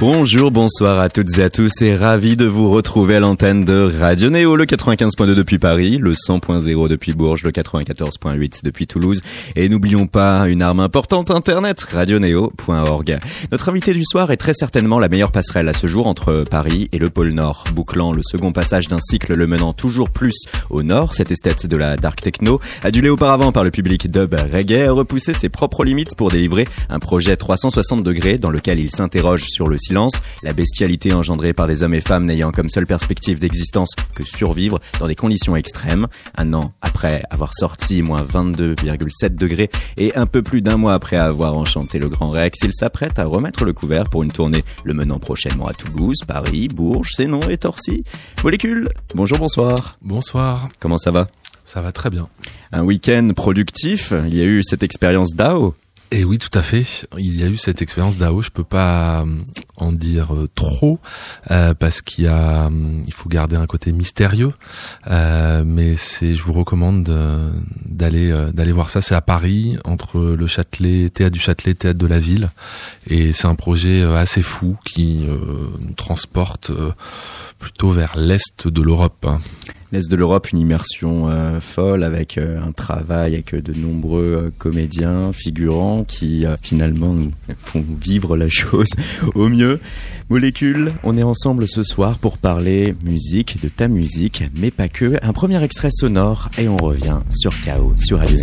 Bonjour, bonsoir à toutes et à tous et ravi de vous retrouver à l'antenne de Radio Néo, le 95.2 depuis Paris, le 100.0 depuis Bourges, le 94.8 depuis Toulouse et n'oublions pas une arme importante internet, radionéo.org. Notre invité du soir est très certainement la meilleure passerelle à ce jour entre Paris et le pôle Nord, bouclant le second passage d'un cycle le menant toujours plus au nord, cette esthète de la dark techno, adulé auparavant par le public dub reggae, a repoussé ses propres limites pour délivrer un projet 360 degrés dans lequel il s'interroge sur le la bestialité engendrée par des hommes et femmes n'ayant comme seule perspective d'existence que survivre dans des conditions extrêmes. Un an après avoir sorti moins 22,7 degrés et un peu plus d'un mois après avoir enchanté le Grand Rex, il s'apprête à remettre le couvert pour une tournée le menant prochainement à Toulouse, Paris, Bourges, Sénon et Torcy. Molécule, bonjour, bonsoir. Bonsoir. Comment ça va? Ça va très bien. Un week-end productif, il y a eu cette expérience DAO et oui, tout à fait. Il y a eu cette expérience d'AO. Je peux pas euh, en dire euh, trop euh, parce qu'il y a, il faut garder un côté mystérieux. mais c'est, je vous recommande d'aller d'aller voir ça. C'est à Paris, entre le Châtelet, théâtre du Châtelet, théâtre de la Ville, et c'est un projet assez fou qui nous transporte plutôt vers l'est de l'Europe l'Est de l'Europe, une immersion euh, folle avec euh, un travail avec de nombreux euh, comédiens, figurants qui finalement nous font vivre la chose au mieux. Molécule, on est ensemble ce soir pour parler musique, de ta musique, mais pas que. Un premier extrait sonore et on revient sur Chaos, sur Radio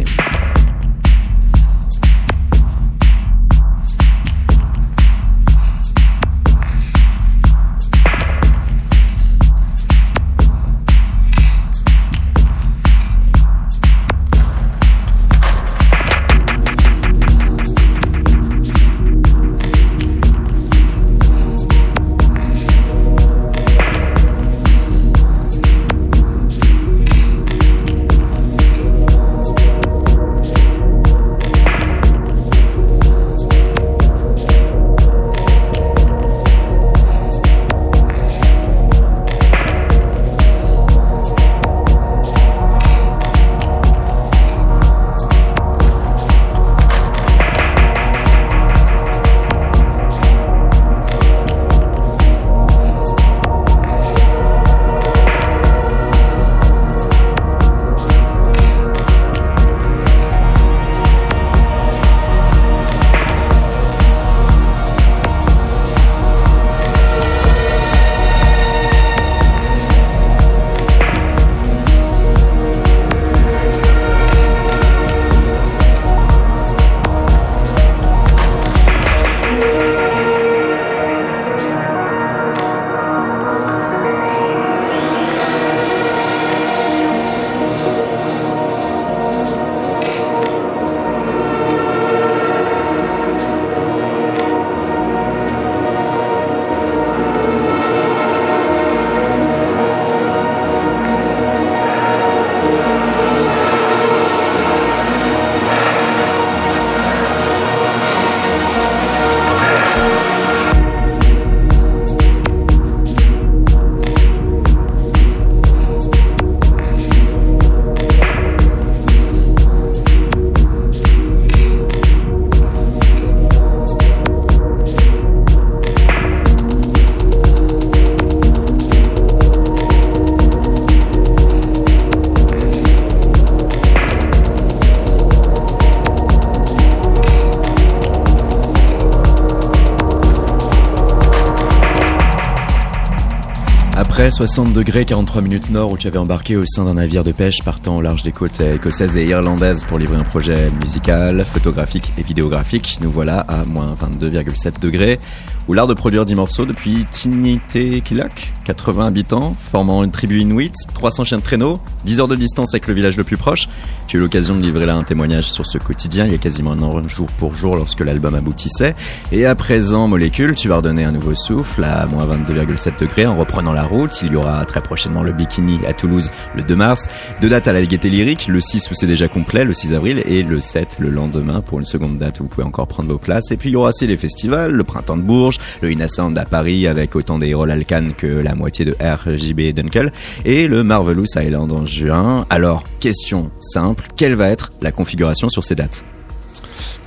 Après 60 degrés 43 minutes nord où tu avais embarqué au sein d'un navire de pêche partant au large des côtes écossaises et irlandaises pour livrer un projet musical, photographique et vidéographique, nous voilà à moins 22,7 degrés où l'art de produire 10 morceaux depuis Kilak, 80 habitants, formant une tribu inuit, 300 chiens de traîneau, 10 heures de distance avec le village le plus proche. Tu as eu l'occasion de livrer là un témoignage sur ce quotidien il y a quasiment un an jour pour jour lorsque l'album aboutissait. Et à présent, Molécule, tu vas redonner un nouveau souffle à moins 22,7 degrés en reprenant la route. Il y aura très prochainement le Bikini à Toulouse le 2 mars, deux dates à la Gaieté Lyrique, le 6 où c'est déjà complet, le 6 avril, et le 7 le lendemain pour une seconde date où vous pouvez encore prendre vos places. Et puis il y aura aussi les festivals, le Printemps de Bourges, le Inasound à Paris avec autant des Alcan que la moitié de RJB Dunkel, et le Marvelous Island en juin. Alors, question simple, quelle va être la configuration sur ces dates?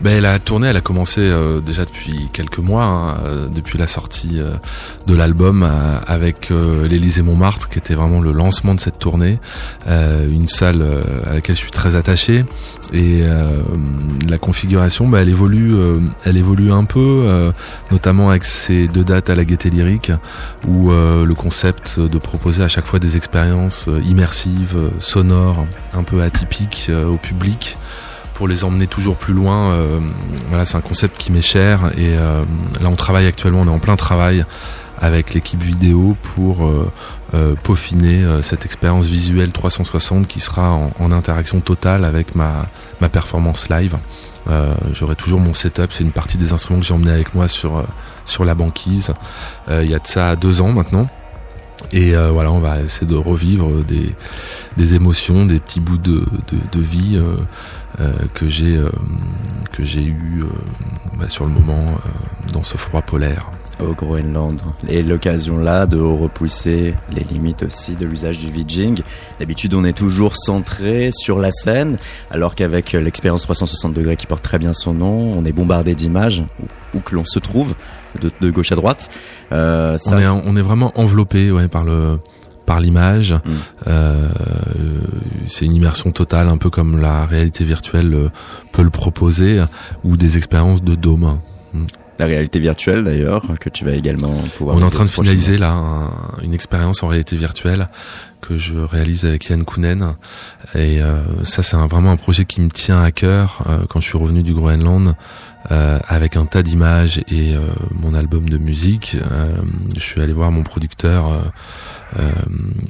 Ben, la tournée, elle a commencé euh, déjà depuis quelques mois, hein, euh, depuis la sortie euh, de l'album avec l'Élysée Montmartre, qui était vraiment le lancement de cette tournée, une salle à laquelle je suis très attaché. Et la configuration, ben, elle évolue, elle évolue un peu, notamment avec ces deux dates à la Gaieté Lyrique, où le concept de proposer à chaque fois des expériences immersives, sonores, un peu atypiques au public pour les emmener toujours plus loin. Euh, voilà, c'est un concept qui m'est cher et euh, là on travaille actuellement, on est en plein travail avec l'équipe vidéo pour euh, peaufiner cette expérience visuelle 360 qui sera en, interaction totale avec ma, ma performance live. J'aurai toujours mon setup, c'est une partie des instruments que j'ai emmené avec moi sur sur la banquise. Il y a de ça deux ans maintenant. Et voilà, on va essayer de revivre des, émotions, des petits bouts de, vie euh, que j'ai euh, que j'ai eu euh, bah, sur le moment dans ce froid polaire au Groenland. Et l'occasion là de repousser les limites aussi de l'usage du VJing. D'habitude, on est toujours centré sur la scène, alors qu'avec l'expérience 360 degrés qui porte très bien son nom, on est bombardé d'images où, que l'on se trouve, de, gauche à droite. Euh, on, est, on est vraiment enveloppé ouais, par le par l'image. Mm. Euh, c'est une immersion totale, un peu comme la réalité virtuelle euh, peut le proposer, ou des expériences de dôme. Mm. La réalité virtuelle d'ailleurs, que tu vas également pouvoir. On est en train de finaliser là une expérience en réalité virtuelle que je réalise avec Yann Kounen. Et euh, ça, c'est vraiment un projet qui me tient à cœur. quand je suis revenu du Groenland, avec un tas d'images et mon album de musique, je suis allé voir mon producteur euh,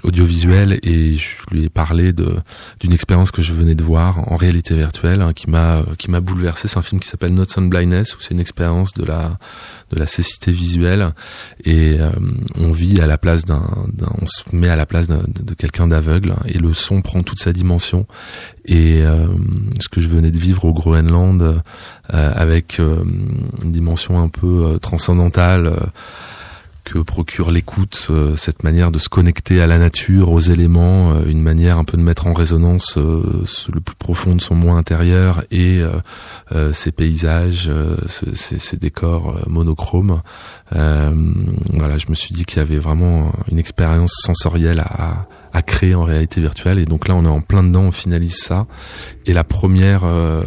audiovisuel et je lui ai parlé d'une expérience que je venais de voir en réalité virtuelle hein, qui m'a qui m'a bouleversé. C'est un film qui s'appelle Notes on Blindness où c'est une expérience de la de la cécité visuelle et euh, on vit à la place d'un, on se met à la place de quelqu'un d'aveugle et le son prend toute sa dimension et euh, ce que je venais de vivre au Groenland avec une dimension un peu transcendantale que procure l'écoute, euh, cette manière de se connecter à la nature, aux éléments, euh, une manière un peu de mettre en résonance euh, le plus profond de son moi intérieur et ces paysages, ces, décors monochromes. voilà, je me suis dit qu'il y avait vraiment une expérience sensorielle à, à créer en réalité virtuelle. Et donc là, on est en plein dedans, on finalise ça. Et la première euh,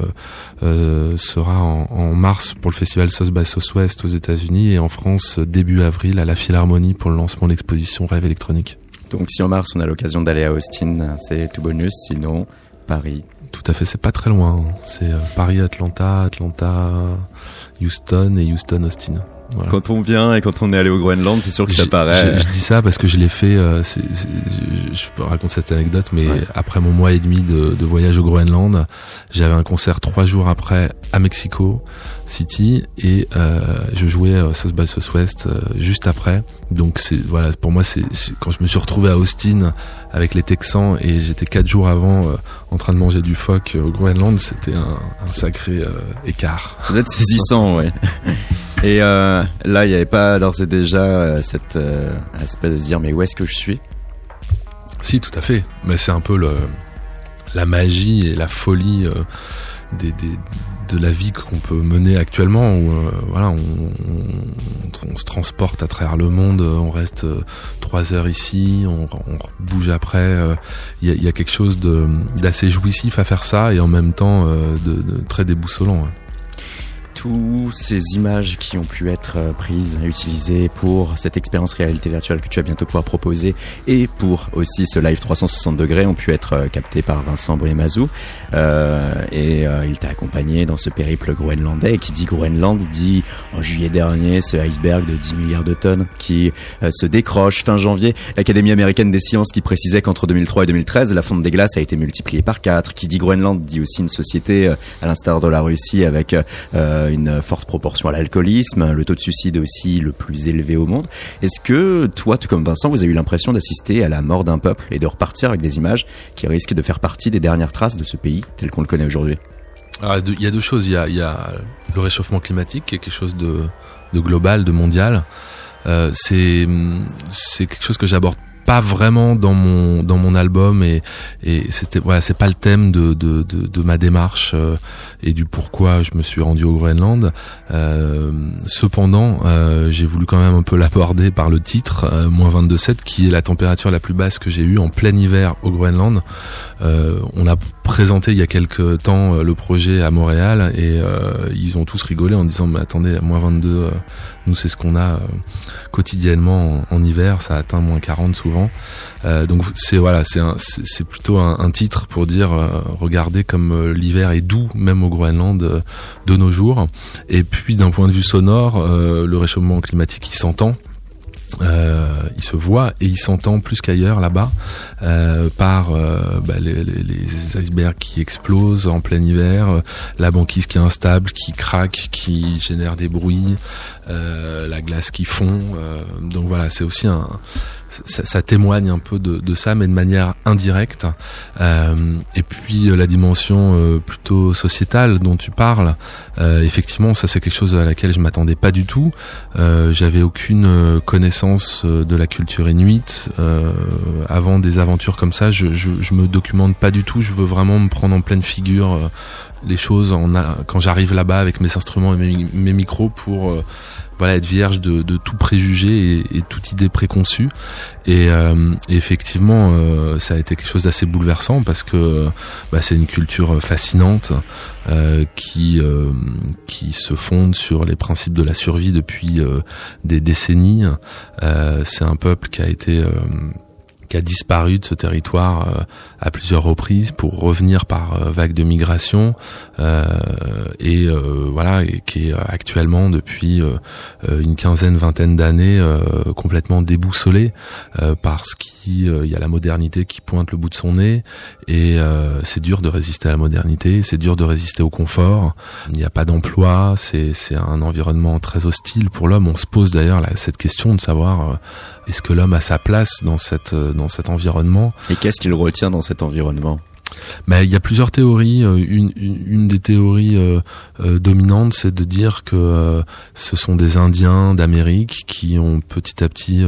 euh, sera en, en, mars pour le festival South by Southwest aux États-Unis et en France début avril à la Philharmonie pour le lancement de l'exposition Rêve électronique. Donc si en mars on a l'occasion d'aller à Austin, c'est tout bonus. Sinon, Paris. Tout à fait, c'est pas très loin. C'est euh, Paris, Atlanta, Atlanta, Houston et Houston, Austin. Quand on vient et quand on est allé au Groenland, c'est sûr que ça paraît. Je, dis ça parce que je l'ai fait. Euh, je, je, peux raconter cette anecdote, mais après mon mois et demi de, de voyage au Groenland, j'avais un concert trois jours après à Mexico City et euh, je jouais euh, South by Southwest euh, juste après. Donc c'est voilà, pour moi c'est quand je me suis retrouvé à Austin avec les Texans et j'étais quatre jours avant euh, en train de manger du phoque au Groenland, c'était un, un, sacré écart. Ça doit être saisissant, ouais. Et là, il n'y avait pas d'ores et déjà cet aspect de se dire mais où est-ce que je suis? Si, tout à fait. Mais c'est un peu le, la magie et la folie des, des, de la vie qu'on peut mener actuellement où voilà on, se transporte à travers le monde on reste trois heures ici on, on bouge après il y a, quelque chose d'assez jouissif à faire ça et en même temps de, de très déboussolant tous ces images qui ont pu être euh, prises, utilisées pour cette expérience réalité virtuelle que tu vas bientôt pouvoir proposer et pour aussi ce live 360 degrés ont pu être euh, captés par Vincent Bolémazou euh, et euh, il t'a accompagné dans ce périple groenlandais. Et qui dit Groenland dit en juillet dernier ce iceberg de 10 milliards de tonnes qui se décroche fin janvier. l'Académie américaine des sciences qui précisait qu'entre 2003 et 2013 la fonte des glaces a été multipliée par 4 qui dit Groenland dit aussi une société à l'instar de la Russie avec euh, une forte proportion à l'alcoolisme, le taux de suicide aussi le plus élevé au monde. Est-ce que toi, tout comme Vincent, vous avez eu l'impression d'assister à la mort d'un peuple et de repartir avec des images qui risquent de faire partie des dernières traces de ce pays tel qu'on le connaît aujourd'hui? Il y a deux choses. Il y a, le réchauffement climatique qui est quelque chose de, global, de mondial. c'est c'est quelque chose que j'aborde pas vraiment dans mon dans mon album et et c'était voilà c'est pas le thème de de de, de ma démarche euh, et du pourquoi je me suis rendu au Groenland. Euh, cependant euh, j'ai voulu quand même un peu l'aborder par le titre euh, moins 22,7 qui est la température la plus basse que j'ai eue en plein hiver au Groenland. On a présenté il y a quelques temps le projet à Montréal et ils ont tous rigolé en disant mais attendez moins 22 nous, c'est ce qu'on a euh, quotidiennement en, hiver. Ça atteint moins 40 souvent. Euh, donc c'est voilà, c'est c'est plutôt un, titre pour dire euh, regardez comme l'hiver est doux même au Groenland de nos jours. Et puis d'un point de vue sonore, le réchauffement climatique il s'entend. Euh, il se voit et il s'entend plus qu'ailleurs là-bas euh, par euh, bah, les, les, les, icebergs qui explosent en plein hiver, euh, la banquise qui est instable, qui craque, qui génère des bruits, euh, la glace qui fond. donc voilà, c'est aussi un ça, ça, témoigne un peu de, de, ça, mais de manière indirecte. Euh, et puis euh, la dimension euh, plutôt sociétale dont tu parles, effectivement, ça c'est quelque chose à laquelle je m'attendais pas du tout. J'avais aucune connaissance de la culture inuite avant des aventures comme ça. Je, je, je, me documente pas du tout. Je veux vraiment me prendre en pleine figure les choses en quand j'arrive là-bas avec mes instruments et mes, mes micros pour voilà être vierge de, de tout préjugé et, et, toute idée préconçue. Et, euh, effectivement euh, ça a été quelque chose d'assez bouleversant parce que bah, c'est une culture fascinante euh, qui euh, qui se fonde sur les principes de la survie depuis euh, des décennies. C'est un peuple qui a été qui a disparu de ce territoire euh, à plusieurs reprises pour revenir par euh, vague de migration euh, et voilà et qui est actuellement depuis une quinzaine vingtaine d'années complètement déboussolé parce qu'il y a la modernité qui pointe le bout de son nez. Et c'est dur de résister à la modernité c'est dur de résister au confort. Il n'y a pas d'emploi c'est c'est un environnement très hostile pour l'homme. On se pose d'ailleurs cette question de savoir est-ce que l'homme a sa place dans cette dans cet environnement? Et qu'est-ce qu'il retient dans cet environnement? Mais il y a plusieurs théories. Euh, une, une, des théories euh, euh, dominantes, c'est de dire que ce sont des Indiens d'Amérique qui ont petit à petit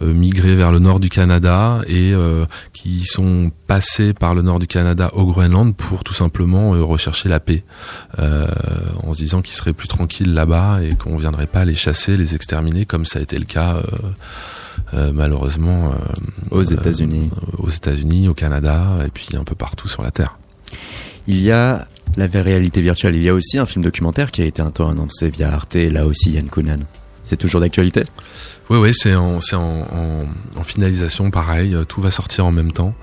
migré vers le nord du Canada et qui sont passés par le nord du Canada au Groenland pour tout simplement rechercher la paix, en se disant qu'ils seraient plus tranquilles là-bas et qu'on viendrait pas les chasser, les exterminer comme ça a été le cas euh, malheureusement euh, aux États-Unis, euh, aux États-Unis, au Canada et puis un peu partout sur la Terre. Il y a la réalité virtuelle. Il y a aussi un film documentaire qui a été un temps annoncé via Arte. Là aussi, Yann Kounan. C'est toujours d'actualité? Oui, oui, c'est en, en, en, en, finalisation, pareil. Tout va sortir en même temps.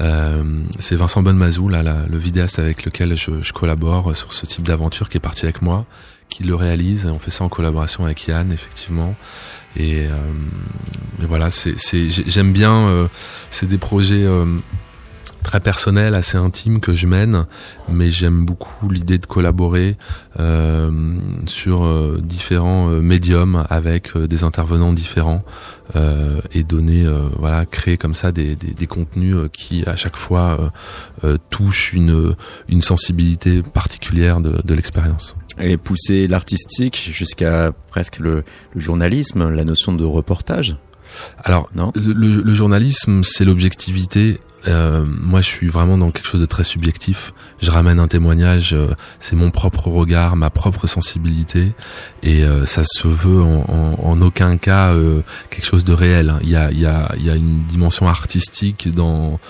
Euh, c'est Vincent Bonnemazou, là, le vidéaste avec lequel je, je collabore sur ce type d'aventure, qui est parti avec moi, qui le réalise. On fait ça en collaboration avec Yann, effectivement. Et, euh, voilà, c'est, j'aime bien. Euh, c'est des projets euh, très personnels, assez intimes que je mène, mais j'aime beaucoup l'idée de collaborer euh, sur euh, différents médiums avec des intervenants différents et donner, voilà, créer comme ça des, des, des contenus qui à chaque fois touchent une, une sensibilité particulière de, de l'expérience et pousser l'artistique jusqu'à presque le, le, journalisme, la notion de reportage. Alors, non? le, le journalisme, c'est l'objectivité. Euh, moi, je suis vraiment dans quelque chose de très subjectif. Je ramène un témoignage, euh, c'est mon propre regard, ma propre sensibilité, et euh, ça se veut en, en, en aucun cas quelque chose de réel. Il y a, il y, a, il y a une dimension artistique dans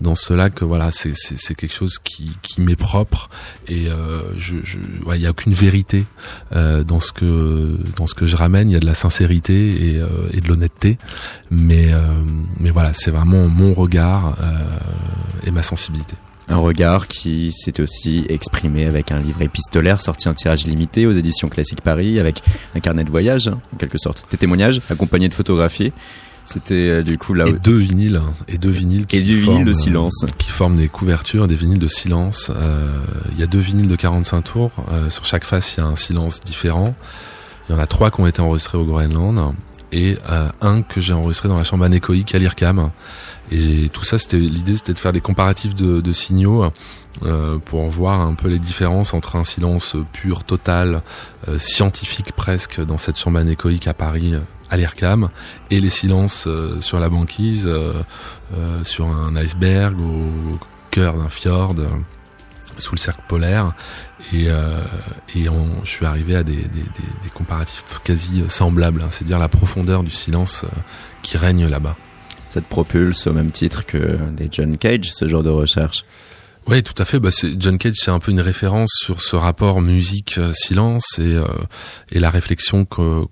dans cela que voilà c'est c'est quelque chose qui qui m'est propre et euh, il ouais, y a aucune vérité euh, dans ce que dans ce que je ramène. Il y a de la sincérité et, euh, et de l'honnêteté. Mais mais voilà c'est vraiment mon regard et ma sensibilité. Un regard qui s'est aussi exprimé avec un livre épistolaire sorti en tirage limité aux éditions Classique Paris avec un carnet de voyage en quelque sorte des témoignages accompagnés de photographies c'était euh, du coup là. Et deux vinyles et deux vinyles qui et du vinyle de silence qui forment des couvertures, des vinyles de silence. Euh, il y a deux vinyles de 45 tours. Euh, sur chaque face, il y a un silence différent. Il y en a trois qui ont été enregistrés au Groenland et euh, un que j'ai enregistré dans la chambre anéchoïque à l'IRCAM. Et tout ça, c'était l'idée, c'était de faire des comparatifs de, de signaux euh, pour voir un peu les différences entre un silence pur, total, euh, scientifique presque dans cette chambre anéchoïque à Paris à l'IRCAM et les silences sur la banquise, sur un iceberg, au cœur d'un fjord sous le cercle polaire. Et, euh, et on, je suis arrivé à des, comparatifs quasi semblables, hein, c'est-à-dire la profondeur du silence euh, qui règne là-bas. Ça te propulse au même titre que des John Cage, ce genre de recherche oui, tout à fait. Bah, John Cage, c'est un peu une référence sur ce rapport musique-silence et, euh, et la réflexion que,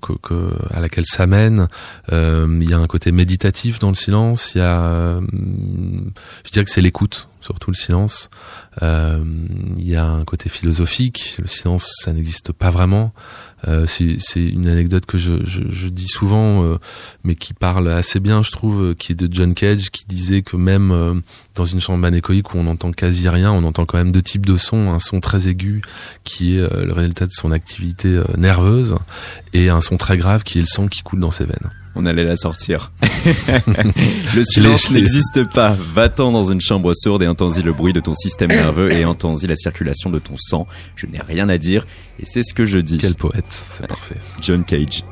à laquelle ça mène. Euh, il y a un côté méditatif dans le silence. Il y a, euh, je dirais que c'est l'écoute, surtout le silence. Euh, il y a un côté philosophique. Le silence, ça n'existe pas vraiment. Euh, c'est une anecdote que je, je, je dis souvent, euh, mais qui parle assez bien, je trouve, euh, qui est de John Cage, qui disait que même euh, dans une chambre anéchoïque où on n'entend quasi rien, on entend quand même deux types de sons, un son très aigu qui est le résultat de son activité nerveuse, et un son très grave qui est le sang qui coule dans ses veines on allait la sortir. le silence n'existe pas. Va-t'en dans une chambre sourde et entends-y le bruit de ton système nerveux et entends-y la circulation de ton sang. Je n'ai rien à dire et c'est ce que je dis. Quel poète, c'est parfait. John Cage.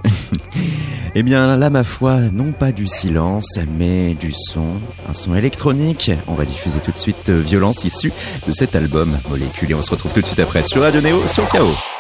eh bien là, ma foi, non pas du silence, mais du son. Un son électronique. On va diffuser tout de suite euh, Violence issue de cet album Molécule et on se retrouve tout de suite après sur Radio Néo sur Chaos.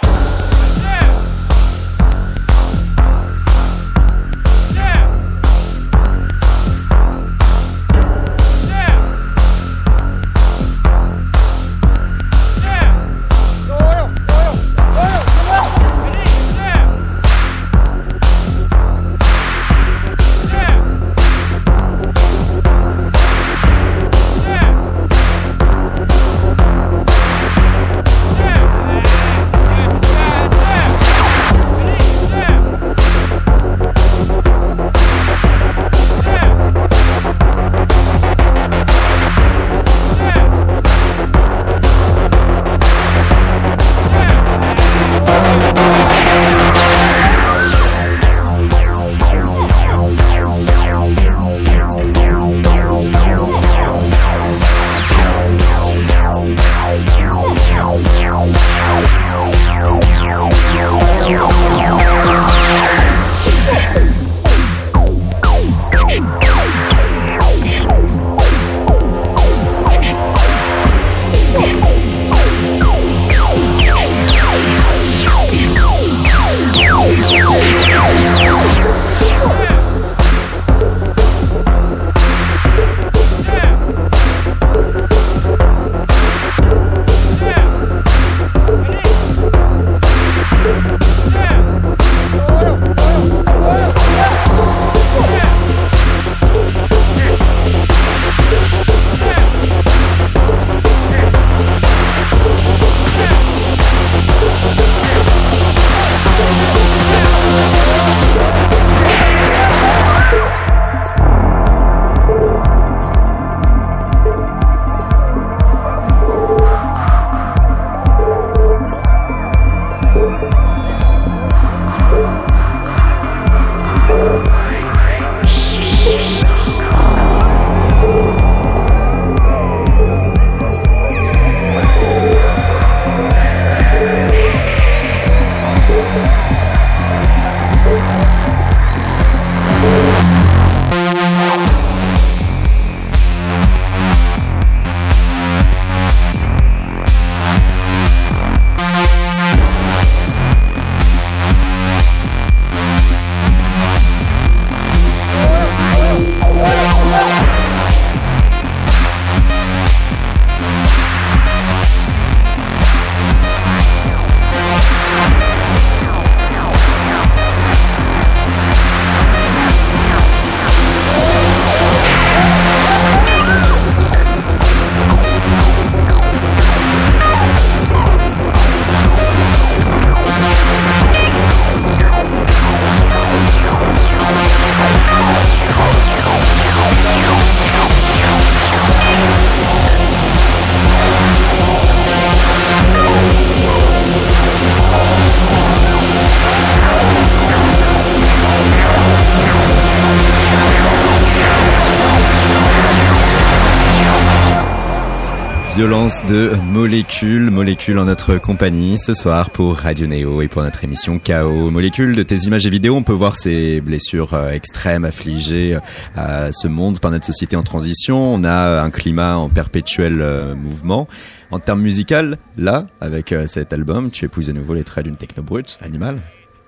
Violence de molécules, molécules en notre compagnie ce soir pour Radio Néo et pour notre émission Chaos. Molécules de tes images et vidéos, on peut voir ces blessures euh, extrêmes affligées euh, à ce monde par notre société en transition. On a un climat en perpétuel euh, mouvement. En termes musical, là, avec cet album, tu épouses de nouveau les traits d'une techno brute, animale,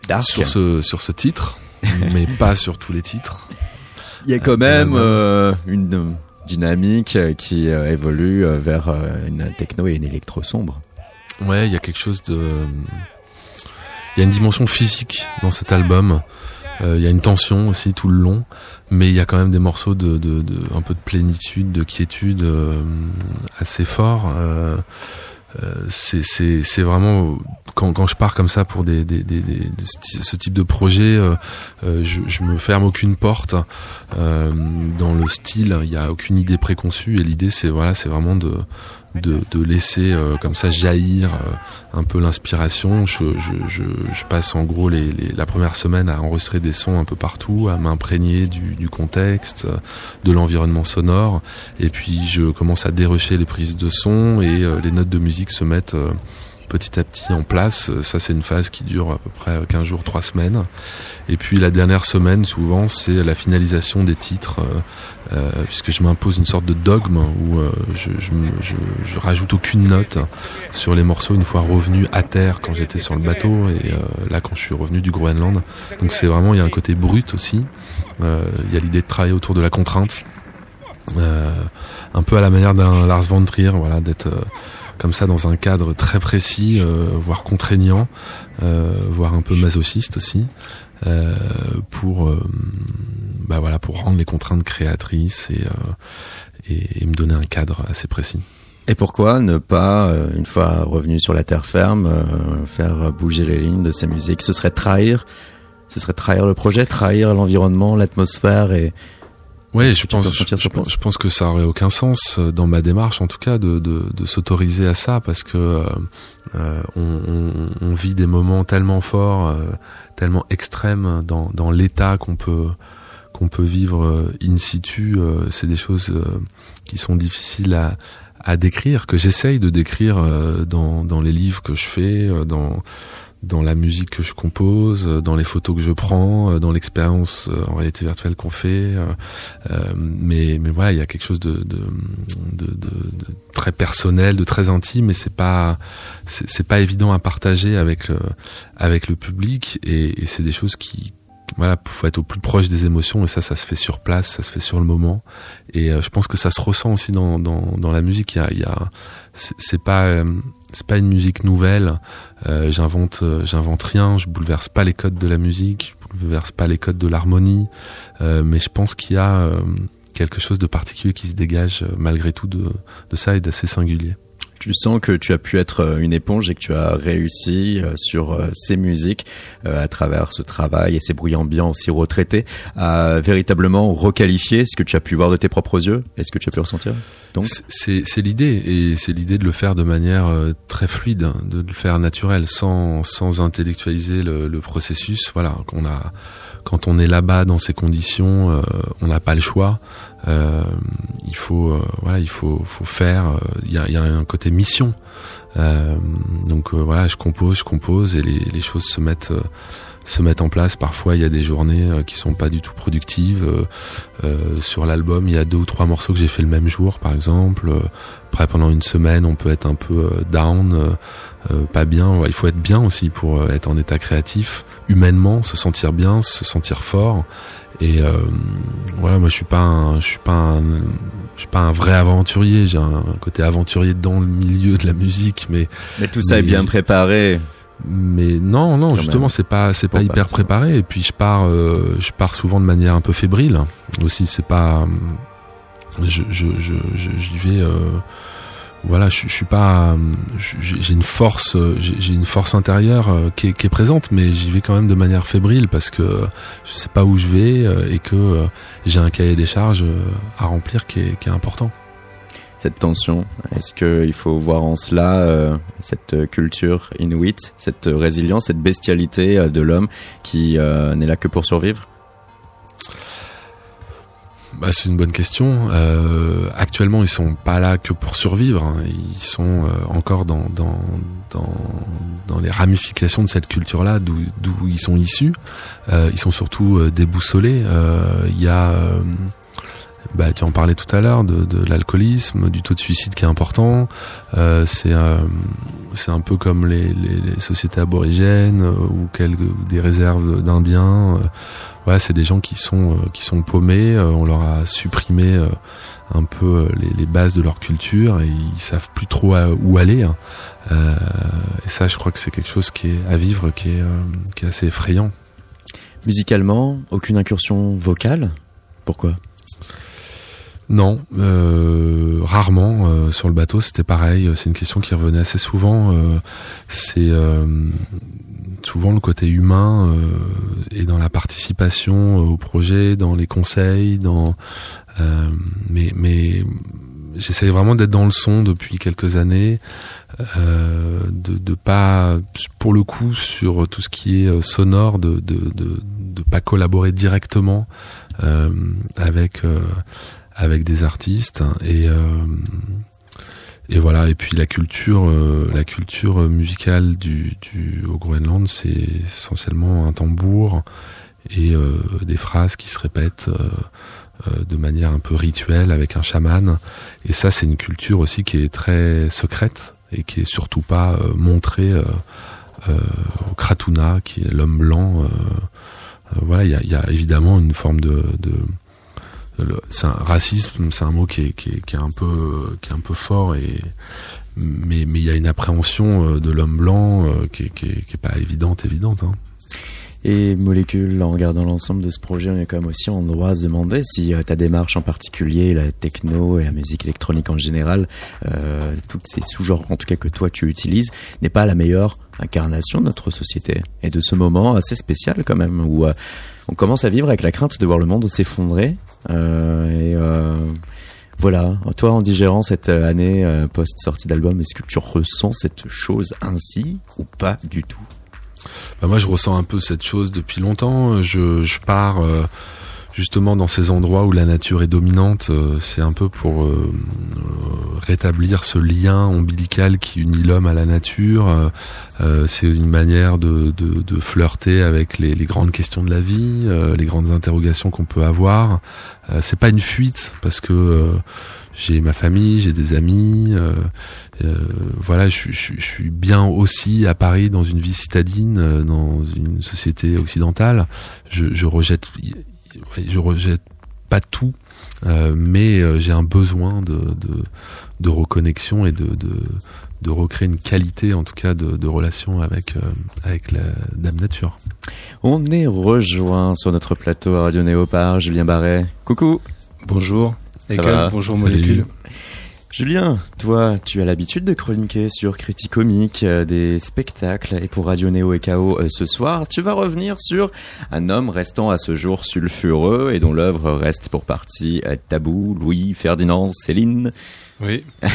dark. Sur ce, sur ce titre, mais pas sur tous les titres. Il y a quand même une dynamique euh, qui euh, évolue euh, vers une techno et une électro sombre. Ouais, il y a quelque chose de... Il y a une dimension physique dans cet album. Il y a une tension aussi tout le long, mais il y a quand même des morceaux de, de, de un peu de plénitude, de quiétude assez forts. Euh, c'est vraiment quand, quand je pars comme ça pour des, des, des, des ce type de projet, euh, euh, je, je me ferme aucune porte dans le style. Il n'y a aucune idée préconçue et l'idée c'est voilà c'est vraiment de de, de laisser euh, comme ça jaillir euh, un peu l'inspiration. Je, je, je, je, passe en gros les, les, la première semaine à enregistrer des sons un peu partout, à m'imprégner du, du, contexte, de l'environnement sonore, et puis je commence à dérocher les prises de son et euh, les notes de musique se mettent petit à petit en place. Ça, c'est une phase qui dure à peu près 15 jours, 3 semaines. Et puis la dernière semaine, souvent, c'est la finalisation des titres, euh, euh, puisque je m'impose une sorte de dogme où euh, je, je, rajoute aucune note sur les morceaux une fois revenu à terre quand j'étais sur le bateau et là quand je suis revenu du Groenland. Donc c'est vraiment, il y a un côté brut aussi. Il y a l'idée de travailler autour de la contrainte. un peu à la manière d'un Lars von Trier, voilà, d'être comme ça dans un cadre très précis, euh, voire contraignant, euh, voire un peu masochiste aussi, euh, pour bah voilà pour rendre les contraintes créatrices et, et, me donner un cadre assez précis. Et pourquoi ne pas, une fois revenu sur la terre ferme, faire bouger les lignes de ces musiques? Ce serait trahir, ce serait trahir le projet, trahir l'environnement, l'atmosphère et, oui, je pense, je, pense que ça aurait aucun sens euh, dans ma démarche, en tout cas, de, de, de s'autoriser à ça, parce que euh, euh on, on, on, vit des moments tellement forts, euh, tellement extrêmes dans, dans l'état qu'on peut qu'on peut vivre in situ. C'est des choses qui sont difficiles à, à décrire, que j'essaye de décrire dans, dans les livres que je fais, dans dans la musique que je compose, euh, dans les photos que je prends, euh, dans l'expérience euh, en réalité virtuelle qu'on fait. mais, mais voilà, il y a quelque chose de, très personnel, de très intime, et c'est pas c'est pas évident à partager avec le, avec le public, et, c'est des choses qui voilà, faut être au plus proche des émotions et ça, ça se fait sur place, ça se fait sur le moment. Et je pense que ça se ressent aussi dans dans, dans la musique. Il y a c'est pas c'est pas une musique nouvelle. Euh, j'invente, euh, j'invente rien. Je bouleverse pas les codes de la musique. Je bouleverse pas les codes de l'harmonie. Euh, mais je pense qu'il y a quelque chose de particulier qui se dégage malgré tout de, de ça et d'assez singulier tu sens que tu as pu être euh, une éponge et que tu as réussi euh, sur euh, ces musiques à travers ce travail et ces bruits ambiants aussi retraités à véritablement requalifier ce que tu as pu voir de tes propres yeux et ce que tu as pu ressentir. Donc c'est l'idée et c'est l'idée de le faire de manière très fluide, de le faire naturel sans sans intellectualiser le, le processus. Voilà, qu'on a quand on est là-bas dans ces conditions, euh, on n'a pas le choix. Euh, il faut, euh, voilà, il faut, faut faire. Il y a, y, a, un côté mission. donc voilà, je compose, je compose, et les, les choses se mettent se mettent en place. Parfois, il y a des journées qui sont pas du tout productives. Euh, sur l'album, il y a deux ou trois morceaux que j'ai fait le même jour, par exemple. Après, pendant une semaine, on peut être un peu down. Euh, pas bien. Il faut être bien aussi pour euh, être en état créatif, humainement, se sentir bien, se sentir fort. Et euh, voilà, moi je suis pas un, je suis pas un, je suis pas un vrai aventurier. J'ai un côté aventurier dans le milieu de la musique, mais mais tout ça est bien préparé. Mais non, non, justement, c'est pas, c'est pas hyper préparé. Et puis je pars, je pars souvent de manière un peu fébrile. Aussi, c'est pas, je, je, je, j'y vais voilà, je, suis pas, j'ai une force, j'ai une force intérieure euh, qui est, présente, mais j'y vais quand même de manière fébrile parce que je sais pas où je vais euh, et que euh, j'ai un cahier des charges à remplir qui est important. Cette tension, est-ce qu'il faut voir en cela cette culture inuit, cette résilience, cette bestialité de l'homme qui n'est là que pour survivre? Bah, c'est une bonne question. Euh, actuellement, ils sont pas là que pour survivre. Hein. Ils sont euh, encore dans, dans, dans, dans, les ramifications de cette culture-là, d'où ils sont issus. Euh, ils sont surtout euh, déboussolés. Euh, il y a, bah, tu en parlais tout à l'heure, de, de l'alcoolisme, du taux de suicide qui est important. c'est c'est un peu comme les, les, les sociétés aborigènes ou, quelques, des réserves d'Indiens ouais, c'est des gens qui sont euh, qui sont paumés. Euh, on leur a supprimé euh, un peu les, les, bases de leur culture et ils savent plus trop où aller. Hein. et ça, je crois que c'est quelque chose qui est à vivre, qui est qui est assez effrayant. Musicalement, aucune incursion vocale? Pourquoi? Non, euh, rarement euh, sur le bateau, c'était pareil. C'est une question qui revenait assez souvent. Euh, c'est souvent le côté humain euh, et dans la participation au projet, dans les conseils, euh, mais mais j'essaie vraiment d'être dans le son depuis quelques années, euh, de, de pas pour le coup sur tout ce qui est sonore, de, de pas collaborer directement avec avec des artistes. Et et voilà. Et puis la culture, euh, la culture musicale du, du au Groenland, c'est essentiellement un tambour et euh, des phrases qui se répètent euh, de manière un peu rituelle avec un chaman. Et ça, c'est une culture aussi qui est très secrète et qui est surtout pas montrée au Kratuna, qui est l'homme blanc. voilà, il y a, y a, évidemment une forme de, de c'est un racisme, c'est un mot qui est, un peu qui est un peu fort et mais mais il y a une appréhension euh, de l'homme blanc euh, qui est, qui, est, pas évidente évidente. Hein. Et molécule, en regardant l'ensemble de ce projet, on est quand même aussi en droit à se demander si euh, ta démarche en particulier, la techno et la musique électronique en général, toutes ces sous-genres en tout cas que toi tu utilises, n'est pas la meilleure incarnation de notre société et de ce moment assez spécial quand même où on commence à vivre avec la crainte de voir le monde s'effondrer et euh, voilà, toi en digérant cette année euh, post-sortie d'album, est-ce que tu ressens cette chose ainsi ou pas du tout? Bah Moi je ressens un peu cette chose depuis longtemps. Je, je pars justement dans ces endroits où la nature est dominante, euh, c'est un peu pour euh, euh, rétablir ce lien ombilical qui unit l'homme à la nature. c'est une manière de, de, de flirter avec les, les, grandes questions de la vie, les grandes interrogations qu'on peut avoir. c'est pas une fuite parce que j'ai ma famille, j'ai des amis, voilà, je, je, je, suis bien aussi à Paris dans une vie citadine, dans une société occidentale. Je, je rejette je rejette pas tout, euh, mais euh, j'ai un besoin de, de, de, reconnexion et de, de, de recréer une qualité, en tout cas, de, de relation avec, euh, avec la Dame Nature. On est rejoint sur notre plateau à Radio Néo par Julien Barret. Coucou Bonjour. Ça Bonjour Molécule. Julien, toi, tu as l'habitude de chroniquer sur Critique Comique euh, des spectacles et pour Radio Néo et KO euh, ce soir, tu vas revenir sur un homme restant à ce jour sulfureux et dont l'œuvre reste pour partie euh, tabou, Louis, Ferdinand, Céline. Oui.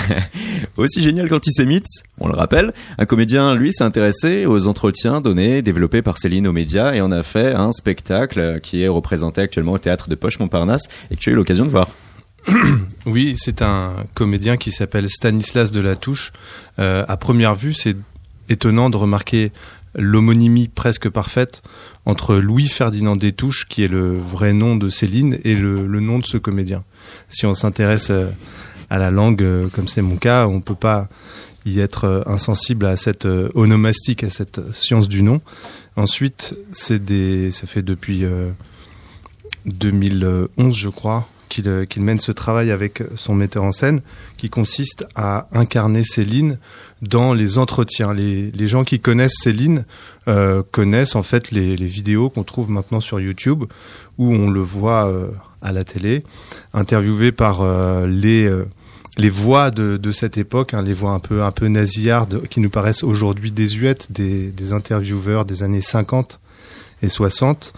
Aussi génial qu'antisémite, on le rappelle, un comédien, lui, s'est intéressé aux entretiens donnés, développés par Céline aux médias et en a fait un spectacle qui est représenté actuellement au théâtre de Poche Montparnasse et que tu as eu l'occasion de voir. oui, c'est un comédien qui s'appelle Stanislas de la Touche. Euh, à première vue, c'est étonnant de remarquer l'homonymie presque parfaite entre Louis Ferdinand Détouche, qui est le vrai nom de Céline, et le, nom de ce comédien. Si on s'intéresse euh, à la langue, euh, comme c'est mon cas, on peut pas y être insensible à cette onomastique, à cette science du nom. Ensuite, c'est des, ça fait depuis 2011, je crois, qu'il mène ce travail avec son metteur en scène, qui consiste à incarner Céline dans les entretiens. Les, gens qui connaissent Céline euh, connaissent en fait les, vidéos qu'on trouve maintenant sur YouTube, où on le voit euh, à la télé, interviewé par euh, les les voix de, de cette époque, hein, les voix un peu un peu nasillardes qui nous paraissent aujourd'hui désuètes des, des intervieweurs des années 50 et 60.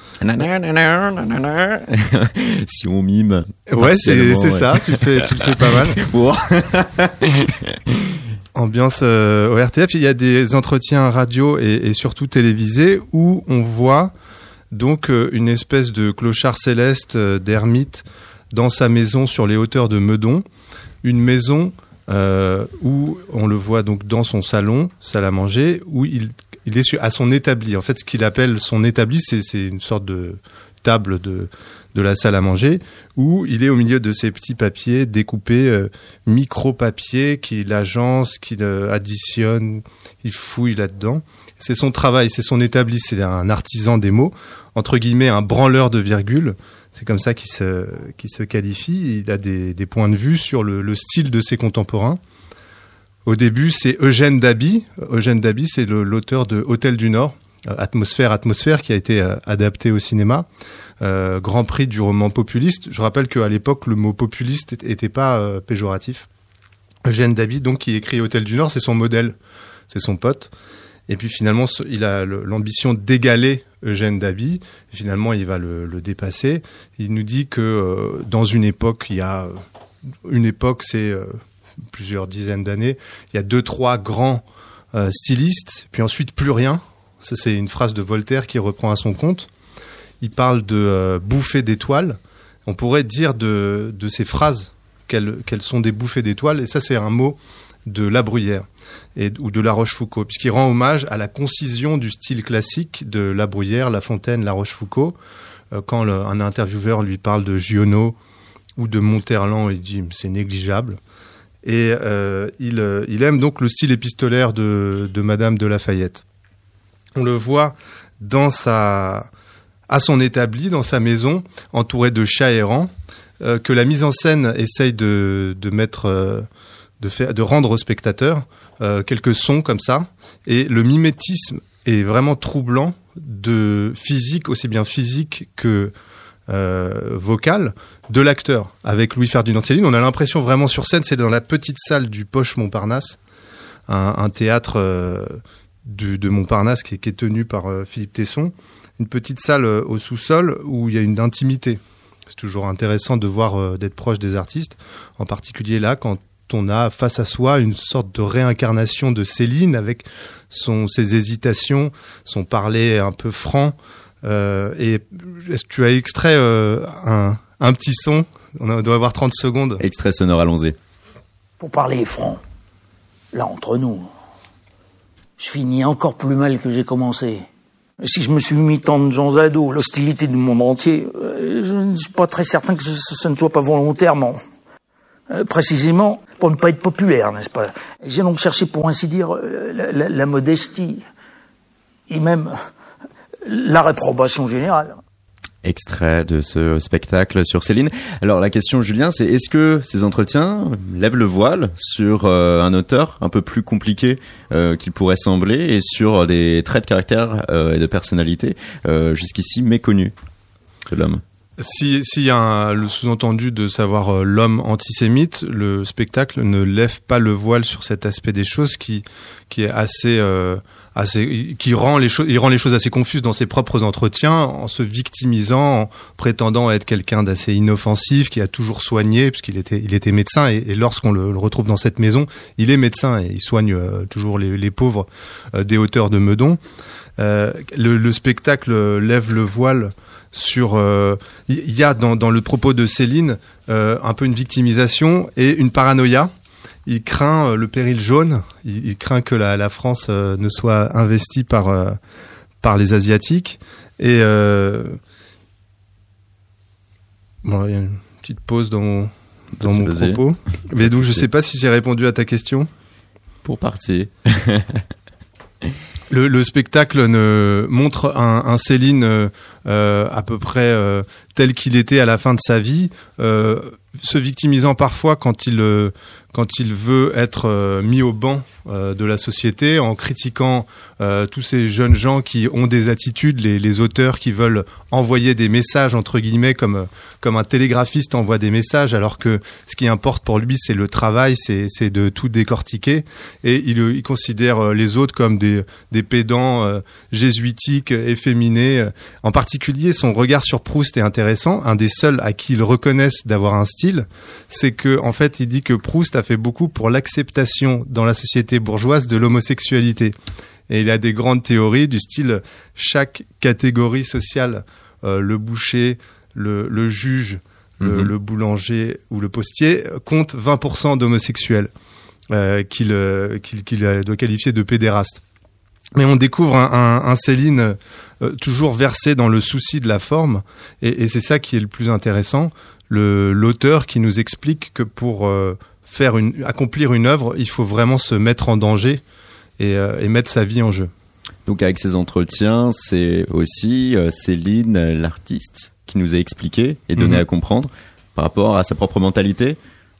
si on mime. Ouais, c'est ça, tu le fais, tu le fais pas mal. Ambiance euh, au RTF, il y a des entretiens radio et, et surtout télévisés où on voit donc euh, une espèce de clochard céleste euh, d'ermite dans sa maison sur les hauteurs de Meudon, une maison euh, où on le voit donc dans son salon, salle à manger, où il, il est à son établi. En fait, ce qu'il appelle son établi, c'est une sorte de table de, de la salle à manger, où il est au milieu de ces petits papiers découpés, euh, micro-papiers qu'il agence, qu'il euh, additionne, il fouille là-dedans. C'est son travail, c'est son établi, c'est un artisan des mots, entre guillemets un branleur de virgule. C'est comme ça qu'il se, se qualifie. Il a des, points de vue sur le, style de ses contemporains. Au début, c'est Eugène Daby. Eugène Daby, c'est l'auteur de Hôtel du Nord, euh, Atmosphère, Atmosphère, qui a été euh, adapté au cinéma. Euh, grand prix du roman populiste. Je rappelle qu'à l'époque, le mot populiste n'était pas péjoratif. Eugène Daby, donc, qui écrit Hôtel du Nord, c'est son modèle, c'est son pote. Et puis finalement, il a l'ambition d'égaler Eugène Daby. Finalement, il va le, dépasser. Il nous dit que dans une époque, il y a une époque, c'est plusieurs dizaines d'années, il y a deux, trois grands stylistes, puis ensuite plus rien. Ça, c'est une phrase de Voltaire qui reprend à son compte. Il parle de bouffées d'étoiles. On pourrait dire de, de ces phrases qu'elles sont des bouffées d'étoiles. Et ça, c'est un mot de La Bruyère et, ou de La Rochefoucauld, puisqu'il rend hommage à la concision du style classique de La Bruyère, La Fontaine, La Rochefoucauld. Euh, quand un intervieweur lui parle de Giono ou de Monterland, il dit c'est négligeable. Et euh, il, euh, il, aime donc le style épistolaire de, Madame de Lafayette. On le voit dans sa, à son établi, dans sa maison, entouré de chats errants, que la mise en scène essaye de, mettre de, faire, de rendre au spectateur euh, quelques sons comme ça. Et le mimétisme est vraiment troublant de physique, aussi bien physique que euh, vocal, de l'acteur. Avec Louis-Ferdinand Céline, on a l'impression vraiment sur scène, c'est dans la petite salle du Poche Montparnasse, un, théâtre euh, de Montparnasse qui est, tenu par Philippe Tesson, une petite salle au sous-sol où il y a une intimité. C'est toujours intéressant de voir d'être proche des artistes, en particulier là quand on a face à soi une sorte de réincarnation de Céline avec son, ses hésitations, son parler un peu franc. Euh, et tu as extrait euh, un, un, petit son? On doit avoir 30 secondes. Extrait sonore, allons-y. Pour parler franc, là entre nous, je finis encore plus mal que j'ai commencé. Si je me suis mis tant de gens à dos, l'hostilité du monde entier, euh, je ne suis pas très certain que ce, ce ne soit pas volontairement. Euh, précisément pour ne pas être populaire, n'est-ce pas? J'ai donc cherché, pour ainsi dire, euh, la, modestie et même la réprobation générale extrait de ce spectacle sur Céline. Alors la question Julien, c'est est-ce que ces entretiens lèvent le voile sur euh, un auteur un peu plus compliqué qu'il pourrait sembler et sur des traits de caractère et de personnalité jusqu'ici méconnus de l'homme? S'il y a le sous-entendu de savoir euh, l'homme antisémite, le spectacle ne lève pas le voile sur cet aspect des choses qui, qui est assez, euh, assez, qui rend les choses, il rend les choses assez confuses dans ses propres entretiens en se victimisant, en prétendant être quelqu'un d'assez inoffensif, qui a toujours soigné, puisqu'il était, il était médecin et, lorsqu'on le, retrouve dans cette maison, il est médecin et il soigne euh, toujours les, pauvres des hauteurs de Meudon. le, le, spectacle lève le voile sur il euh, y a dans, dans, le propos de Céline euh, un peu une victimisation et une paranoïa. Il craint euh, le péril jaune, il, craint que la, la France ne soit investie par par les asiatiques et bon, il y a une petite pause dans mon dans mon propos. Mais donc je sais pas si j'ai répondu à ta question. Pour partir. Le, le, spectacle ne montre un, un Céline à peu près euh, tel qu'il était à la fin de sa vie, euh, se victimisant parfois quand il quand il veut être mis au banc de la société, en critiquant tous ces jeunes gens qui ont des attitudes, les, auteurs qui veulent envoyer des messages entre guillemets comme comme un télégraphiste envoie des messages, alors que ce qui importe pour lui c'est le travail, c'est de tout décortiquer, et il, il considère les autres comme des des pédants jésuitiques, efféminés. En particulier, son regard sur Proust est intéressant. Un des seuls à qui il reconnaisse d'avoir un style, c'est que, en fait, il dit que Proust a fait beaucoup pour l'acceptation dans la société bourgeoise de l'homosexualité. Et il a des grandes théories du style chaque catégorie sociale, euh, le boucher, le, juge, le, Mhm. le boulanger ou le postier, compte 20% d'homosexuels euh, qu'il, euh, doit qualifier de pédérastes. Mais on découvre un, un, un Céline euh, toujours versé dans le souci de la forme, et, et c'est ça qui est le plus intéressant. L'auteur qui nous explique que pour euh, faire une, accomplir une œuvre, il faut vraiment se mettre en danger et, euh, et mettre sa vie en jeu. Donc avec ces entretiens, c'est aussi Céline, l'artiste, qui nous a expliqué et donné Mhm. à comprendre par rapport à sa propre mentalité,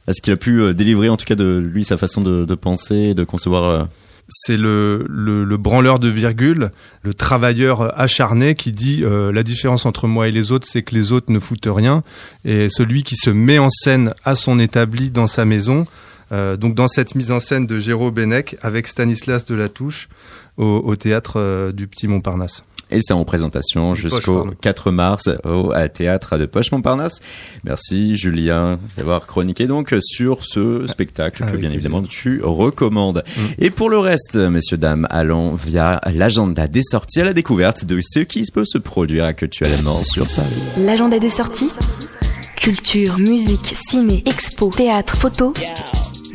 à ce qu'il a pu délivrer en tout cas de lui sa façon de, de penser, et de concevoir. C'est le, le, le branleur de virgule, le travailleur acharné qui dit euh, la différence entre moi et les autres, c'est que les autres ne foutent rien, et celui qui se met en scène à son établi dans sa maison. Euh, donc dans cette mise en scène de Géraud Bennec avec Stanislas Delatouche au, au théâtre euh, du Petit Montparnasse. Et c'est en présentation jusqu'au pardon. 4 mars au à théâtre de Poche Montparnasse. Merci Julien d'avoir chroniqué donc sur ce spectacle que bien plaisir. évidemment tu recommandes. Mm. Et pour le reste, messieurs dames, allons via l'agenda des sorties à la découverte de ce qui peut se produire actuellement sur Paris. L'agenda des sorties Culture, musique, ciné, expo, théâtre, photo.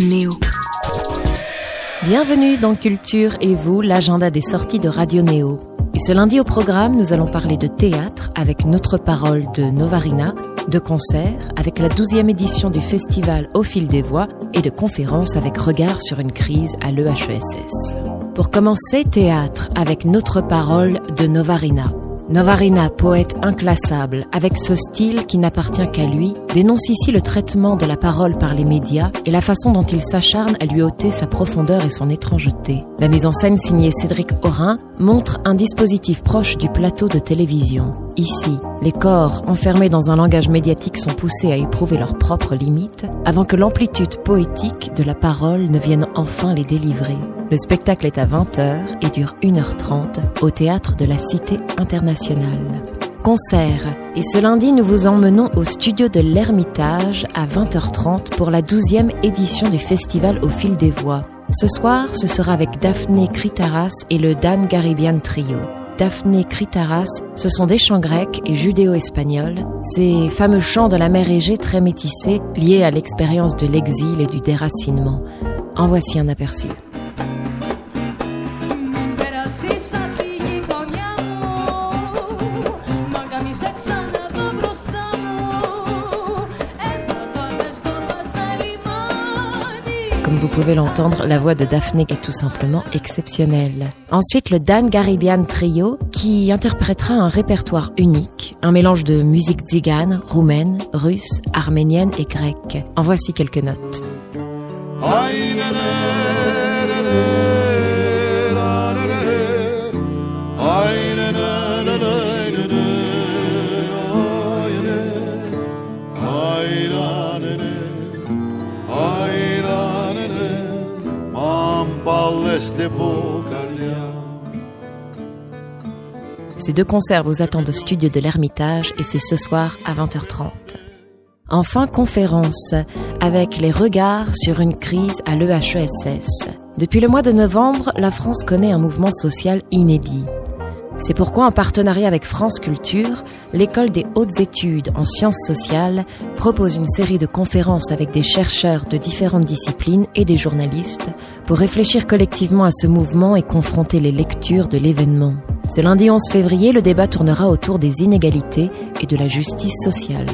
Néo. Bienvenue dans Culture et vous, l'agenda des sorties de Radio Néo. Et ce lundi au programme, nous allons parler de théâtre avec Notre Parole de Novarina, de concerts avec la 12e édition du festival Au fil des voix et de conférences avec regard sur une crise à l'EHESS. Pour commencer, théâtre avec Notre Parole de Novarina. Novarina, poète inclassable, avec ce style qui n'appartient qu'à lui, dénonce ici le traitement de la parole par les médias et la façon dont il s'acharne à lui ôter sa profondeur et son étrangeté. La mise en scène signée Cédric Aurin montre un dispositif proche du plateau de télévision. Ici, les corps enfermés dans un langage médiatique sont poussés à éprouver leurs propres limites avant que l'amplitude poétique de la parole ne vienne enfin les délivrer. Le spectacle est à 20h et dure 1h30 au théâtre de la Cité internationale. Concert. Et ce lundi, nous vous emmenons au studio de l'Ermitage à 20h30 pour la 12e édition du festival au fil des voix. Ce soir, ce sera avec Daphné Kritaras et le Dan Garibian Trio. Daphné Kritaras, ce sont des chants grecs et judéo-espagnols, ces fameux chants de la mer Égée très métissés, liés à l'expérience de l'exil et du déracinement. En voici un aperçu. Pouvez l'entendre, la voix de Daphné est tout simplement exceptionnelle. Ensuite, le Dan Garibian Trio, qui interprétera un répertoire unique, un mélange de musique tzigane, roumaine, russe, arménienne et grecque. En voici quelques notes. Ces deux concerts vous attendent au studio de l'Ermitage et c'est ce soir à 20h30. Enfin, conférence avec les regards sur une crise à l'EHESS. Depuis le mois de novembre, la France connaît un mouvement social inédit. C'est pourquoi, en partenariat avec France Culture, l'école des hautes études en sciences sociales propose une série de conférences avec des chercheurs de différentes disciplines et des journalistes pour réfléchir collectivement à ce mouvement et confronter les lectures de l'événement. Ce lundi 11 février, le débat tournera autour des inégalités et de la justice sociale,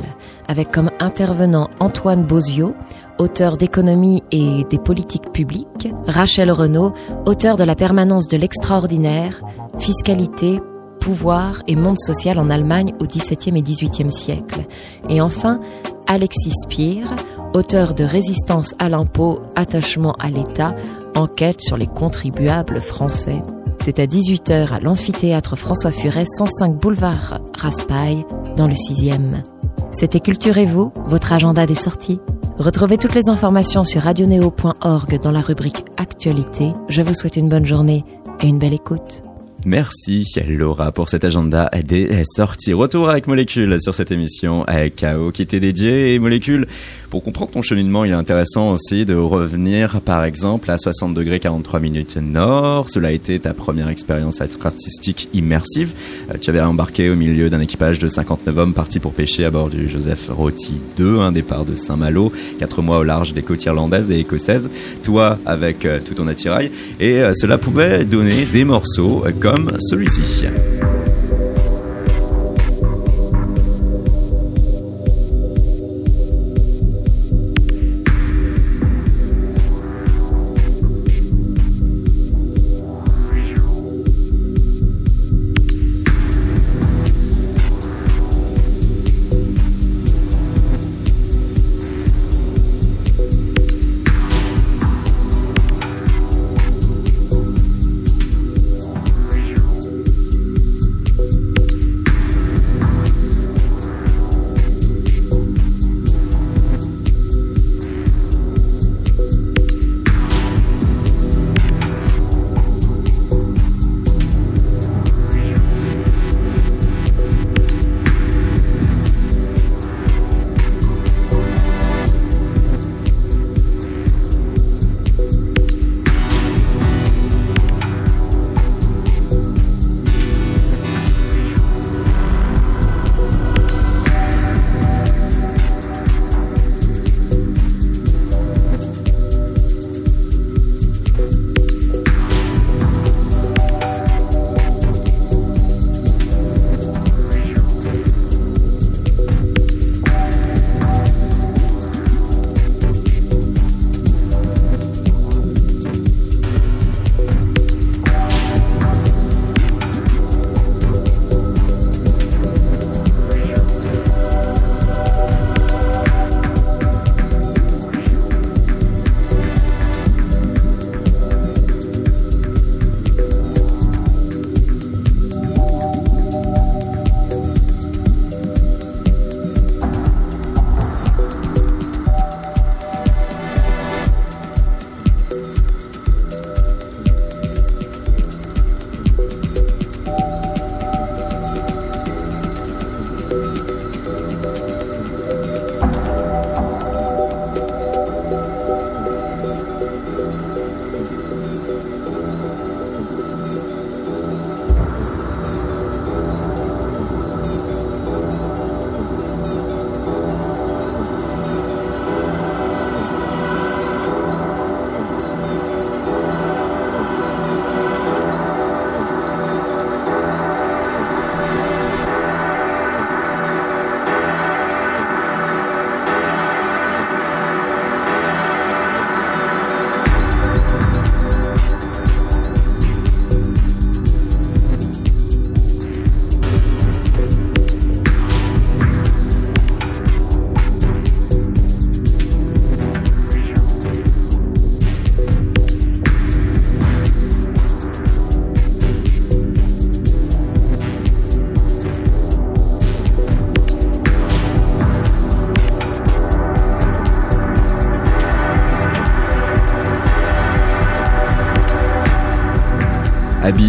avec comme intervenant Antoine Bozio, auteur d'économie et des politiques publiques, Rachel Renaud, auteur de la permanence de l'extraordinaire, fiscalité, pouvoir et monde social en Allemagne au XVIIe et XVIIIe siècle. Et enfin, Alexis Spire, auteur de Résistance à l'impôt, attachement à l'État, enquête sur les contribuables français. C'est à 18h à l'amphithéâtre François Furet, 105 boulevard Raspail, dans le 6e. C'était Culturez-vous, votre agenda des sorties. Retrouvez toutes les informations sur radioneo.org dans la rubrique Actualité. Je vous souhaite une bonne journée et une belle écoute. Merci Laura pour cet agenda des sorties. Retour avec Molécule sur cette émission avec KO qui était dédié et Molécule. Pour comprendre ton cheminement, il est intéressant aussi de revenir par exemple à 60 degrés 43 minutes nord. Cela a été ta première expérience artistique immersive. Euh, Tu avais embarqué au milieu d'un équipage de 59 hommes partis pour pêcher à bord du Joseph Roti 2, un départ de Saint-Malo, quatre mois au large des côtes irlandaises et écossaises. Toi avec euh, tout ton attirail. Et euh, cela pouvait donner des morceaux euh, comme celui-ci.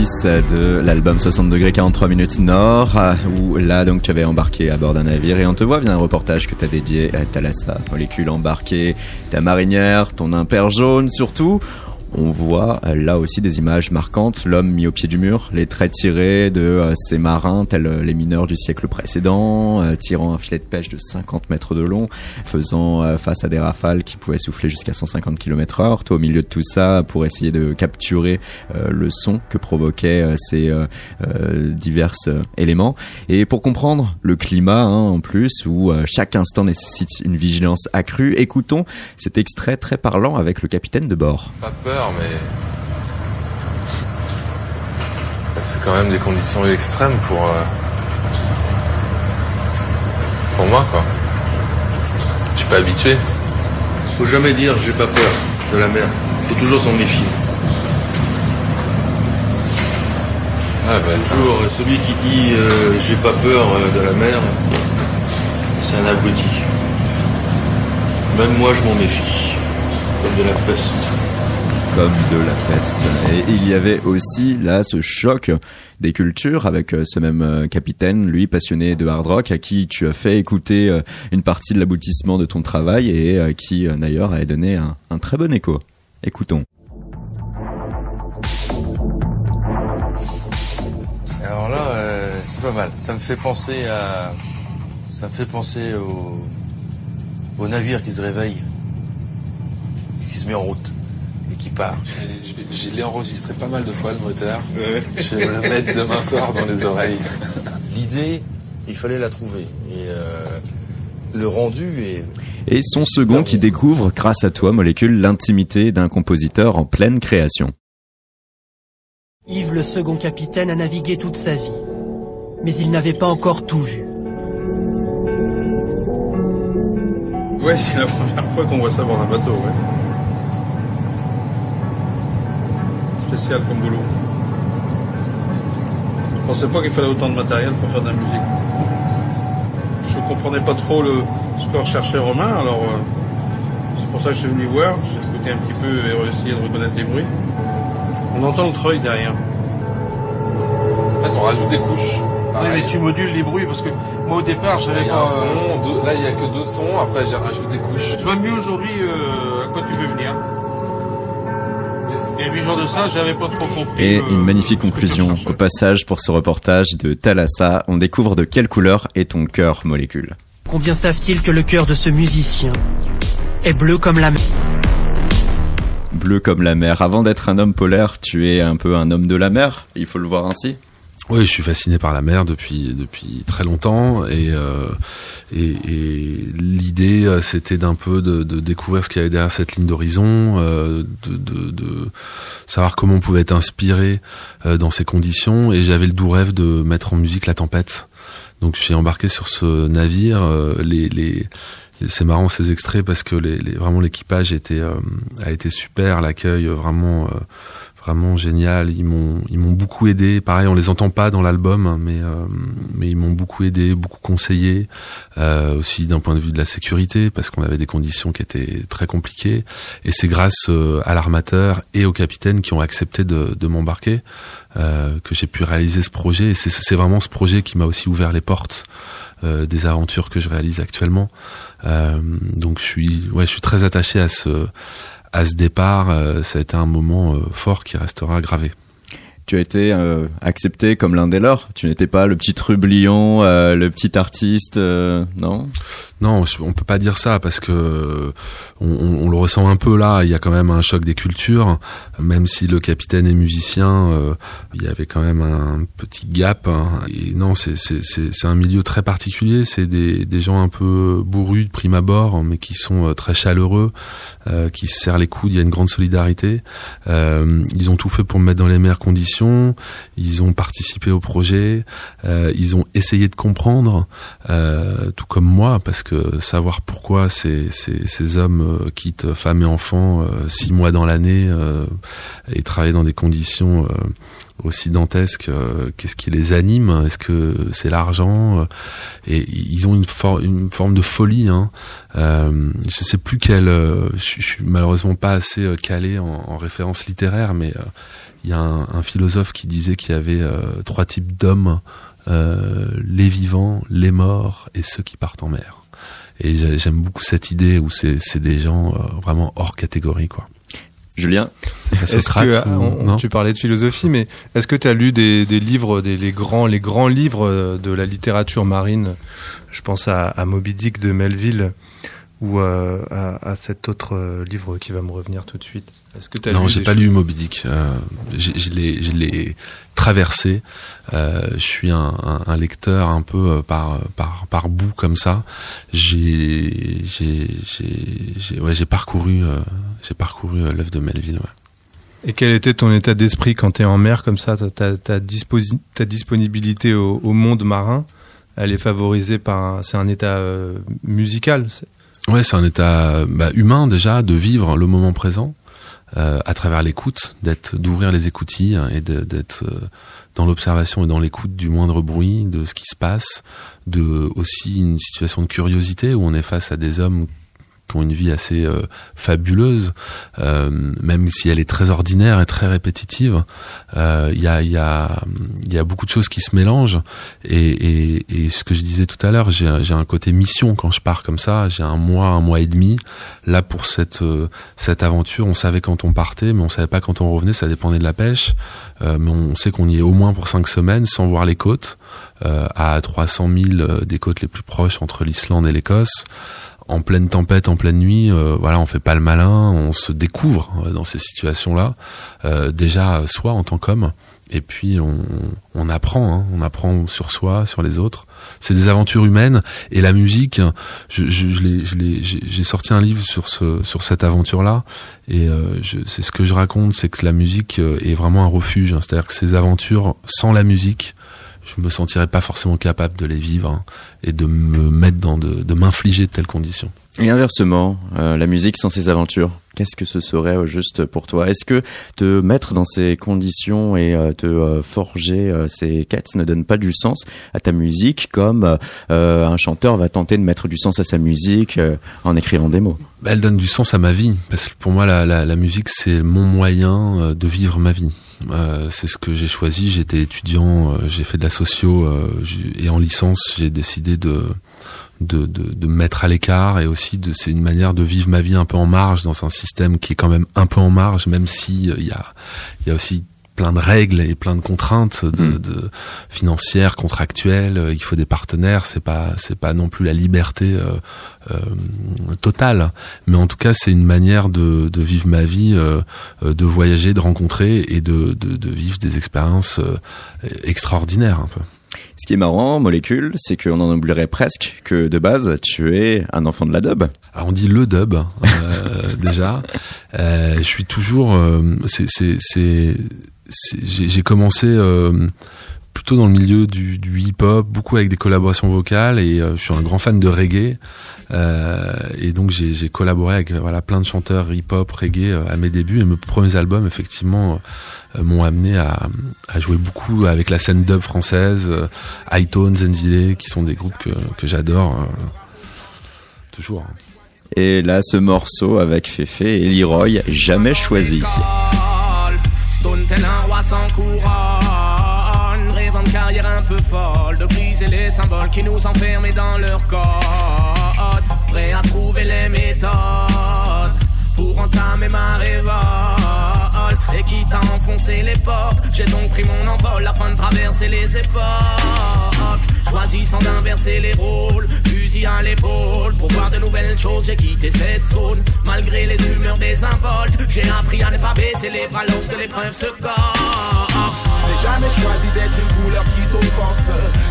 De l'album 60 degrés 43 minutes nord euh, où là donc tu avais embarqué à bord d'un navire et on te voit via un reportage que tu as dédié à Thalassa, molécule embarquée, ta marinière, ton imper jaune surtout. On voit euh, là aussi des images marquantes, l'homme mis au pied du mur, les traits tirés de euh, ces marins tels euh, les mineurs du siècle précédent, tirant un filet de pêche de 50 mètres de long, faisant face à des rafales qui pouvaient souffler jusqu'à 150 km heure. Toi au milieu de tout ça pour essayer de capturer le son que provoquaient ces divers éléments. Et pour comprendre le climat hein, en plus, où chaque instant nécessite une vigilance accrue, écoutons cet extrait très parlant avec le capitaine de bord. Pas peur, mais. C'est quand même des conditions extrêmes pour. euh, Pour moi, quoi. Je suis pas habitué. Faut jamais dire j'ai pas peur de la mer. Faut toujours s'en méfier. Ah, bah, Toujours euh, celui qui dit euh, j'ai pas peur de la mer, c'est un abruti. Même moi je m'en méfie, comme de la peste. Comme de la peste. Et il y avait aussi là ce choc des cultures avec euh, ce même euh, capitaine, lui passionné de hard rock, à qui tu as fait écouter euh, une partie de l'aboutissement de ton travail et qui d'ailleurs a donné un, très bon écho. Écoutons. Alors là, c'est pas mal. Ça me fait penser à, ça me fait penser au, au navire qui se réveille, qui se met en route qui part. Je, l'ai enregistré pas mal de fois le moteur. Je vais me le mettre demain soir dans les oreilles. L'idée, il fallait la trouver et euh, le rendu est Et son second qui découvre, grâce à toi, Molécule, l'intimité d'un compositeur en pleine création. Yves, le second capitaine, a navigué toute sa vie. Mais il n'avait pas encore tout vu. Ouais, c'est la première fois qu'on voit ça dans un bateau, ouais. Spécial comme boulot. Je pensais pas qu'il fallait autant de matériel pour faire de la musique. Je comprenais pas trop le, ce que recherchait Romain, alors euh, c'est pour ça que je suis venu voir. J'ai écouté un petit peu et essayé de reconnaître les bruits. On entend le treuil derrière. En fait, on rajoute des couches. Oui, mais tu modules les bruits parce que moi au départ j'avais pas. un euh, son, deux- là il y a que deux sons, après j'ai rajouté des couches. Je vois mieux aujourd'hui euh, à quoi tu veux venir? Euh, une magnifique conclusion au passage pour ce reportage de Thalassa. On découvre de quelle couleur est ton cœur, Molécule. Combien savent-ils que le cœur de ce musicien est bleu comme la mer? Bleu comme la mer. Avant d'être un homme polaire, tu es un peu un homme de la mer. Il faut le voir ainsi. Oui, je suis fasciné par la mer depuis depuis très longtemps et euh, et, et l'idée euh, c'était d'un peu de, de découvrir ce qu'il y avait derrière cette ligne d'horizon, euh, de, de, de savoir comment on pouvait être inspiré euh, dans ces conditions et j'avais le doux rêve de mettre en musique la tempête. Donc j'ai embarqué sur ce navire. euh, les, les c'est marrant ces extraits parce que les, les- vraiment l'équipage était euh, a été super, l'accueil vraiment euh, vraiment génial. Ils m'ont ils m'ont beaucoup aidé. Pareil, on les entend pas dans l'album, hein, mais euh, mais ils m'ont beaucoup aidé, beaucoup conseillé, euh, aussi d'un point de vue de la sécurité parce qu'on avait des conditions qui étaient très compliquées. Et c'est grâce euh, à l'armateur et au capitaine qui ont accepté de, de m'embarquer euh, que j'ai pu réaliser ce projet. Et c'est c'est vraiment ce projet qui m'a aussi ouvert les portes euh, des aventures que je réalise actuellement. Donc je suis ouais, je suis très attaché à ce à ce départ, euh, ça a été un moment euh, fort qui restera gravé. Tu as été euh, accepté comme l'un des leurs. Tu n'étais pas le petit trublion, euh, le petit artiste, euh, non? Non, on peut pas dire ça parce que on, on- on le ressent un peu là. Il y a quand même un choc des cultures, même si le capitaine est musicien, euh, il y avait quand même un petit gap. hein. Et non, c'est un milieu très particulier. C'est des des gens un peu bourrus de prime abord, mais qui sont euh, très chaleureux, euh, qui se serrent les coudes. Il y a une grande solidarité. Euh, ils ont tout fait pour me mettre dans les meilleures conditions. Ils ont participé au projet. Euh, ils ont essayé de comprendre, euh, tout comme moi, parce que savoir pourquoi ces, ces, hommes euh, quittent femmes et enfants euh, six mois dans l'année euh, et travaillent dans des conditions aussi dantesques, qu'est-ce qui les anime? Est-ce que c'est l'argent? Et ils ont une, for- une forme de folie. Hein. Euh, je sais plus quelle. je, suis malheureusement pas assez calé en, en référence littéraire, mais il y a un, philosophe qui disait qu'il y avait trois types d'hommes les vivants, les morts et ceux qui partent en mer. Et j'ai- j'aime beaucoup cette idée où c'est c'est des gens euh, vraiment hors catégorie quoi. Julien que, Socrate ou- on- non tu parlais de philosophie, mais est-ce que tu as lu des, des livres, des, les grands, les grands livres euh, de la littérature marine? Je pense à, à Moby Dick de Melville ou euh, à, à cet autre euh, livre qui va me revenir tout de suite. Est-ce que Non, j'ai pas lu Moby Dick. Euh, je l'ai, traversé. Euh, je suis un, un- un lecteur un peu par par par bout comme ça. J'ai j'ai j'ai j'ai ouais j'ai parcouru j'ai parcouru l'œuvre de Melville. Ouais. Et quel était ton état d'esprit quand tu es en mer comme ça? Ta, ta, disposi- ta disponibilité au, au monde marin, elle est favorisée par c'est un état euh, musical. Ouais, c'est un état bah, humain déjà de vivre le moment présent euh, à travers l'écoute, d'être d'ouvrir les écoutilles hein, et d'être euh, dans l'observation et dans l'écoute du moindre bruit, de ce qui se passe, de aussi une situation de curiosité où on est face à des hommes ont une vie assez euh, fabuleuse, euh, même si elle est très ordinaire et très répétitive. Euh, Il y, a, y, a, y a beaucoup de choses qui se mélangent. Et, et, et ce que je disais tout à l'heure, j'ai un côté mission quand je pars comme ça. J'ai un mois, un mois et demi. Là, pour cette, euh, cette aventure, on savait quand on partait, mais on savait pas quand on revenait. Ça dépendait de la pêche. Euh, mais on sait qu'on y est au moins pour cinq semaines sans voir les côtes, à 300 000 euh, des côtes les plus proches entre l'Islande et l'Écosse. En pleine tempête, en pleine nuit, euh, voilà, on fait pas le malin, on se découvre euh, dans ces situations-là. Euh, déjà, euh, soi en tant qu'homme, et puis on, on apprend, hein, on apprend sur soi, sur les autres. C'est des aventures humaines et la musique. Je, je, je j'ai sorti un livre sur ce, sur cette aventure-là et euh, c'est ce que je raconte, c'est que la musique euh, est vraiment un refuge. hein. C'est-à-dire que ces aventures sans la musique, je me sentirais pas forcément capable de les vivre hein, et de me mettre dans de, de m'infliger de telles conditions. Et inversement, euh, la musique sans ses aventures, qu'est-ce que ce serait au juste pour toi? Est-ce que te mettre dans ces conditions et euh, te euh, forger euh, ces quêtes ne donne pas du sens à ta musique comme euh, un chanteur va tenter de mettre du sens à sa musique euh, en écrivant des mots? Bah, Elle donne du sens à ma vie parce que pour moi la, la, la musique c'est mon moyen euh, de vivre ma vie. Euh, c'est ce que j'ai choisi. J'étais étudiant, euh, j'ai fait de la socio euh, et en licence j'ai décidé de de, de, de me mettre à l'écart et aussi de c'est une manière de vivre ma vie un peu en marge dans un système qui est quand même un peu en marge même si euh, il y a il y a aussi plein de règles et plein de contraintes de, Mm. de financières, contractuelles. euh, Il faut des partenaires. C'est pas c'est pas non plus la liberté euh, euh, totale, mais en tout cas c'est une manière de, de vivre ma vie, euh, de voyager, de rencontrer et de, de, de vivre des expériences extraordinaires un peu. Ce qui est marrant, Molécule, c'est qu'on en oublierait presque que de base, tu es un enfant de la dub. Alors on dit le dub euh, déjà. Euh, je suis toujours. euh, c'est- j'ai commencé euh, plutôt dans le milieu du, hip-hop, beaucoup avec des collaborations vocales et euh, je suis un grand fan de reggae. Euh, et donc j'ai collaboré avec voilà plein de chanteurs hip-hop, reggae à mes débuts et mes premiers albums effectivement m'ont amené à, jouer beaucoup avec la scène dub française, euh, Hightone, Zenzile, qui sont des groupes que, que j'adore toujours. Et là, ce morceau avec Fefe et Leroy, jamais choisi. Stone tel un roi sans couronne. Rêvant de carrière un peu folle De briser les symboles qui nous enferment dans leur code. Prêt à trouver les méthodes Pour entamer ma révolte. Et quitte à enfoncer les portes J'ai donc pris mon envol afin de traverser les époques. Choisissant d'inverser les rôles Fusil à l'épaule. Pour voir de nouvelles choses j'ai quitté cette zone. Malgré les humeurs désinvoltes J'ai appris à ne pas baisser les bras lorsque l'épreuve se corse jamais choisi d'être une couleur qui t'offense.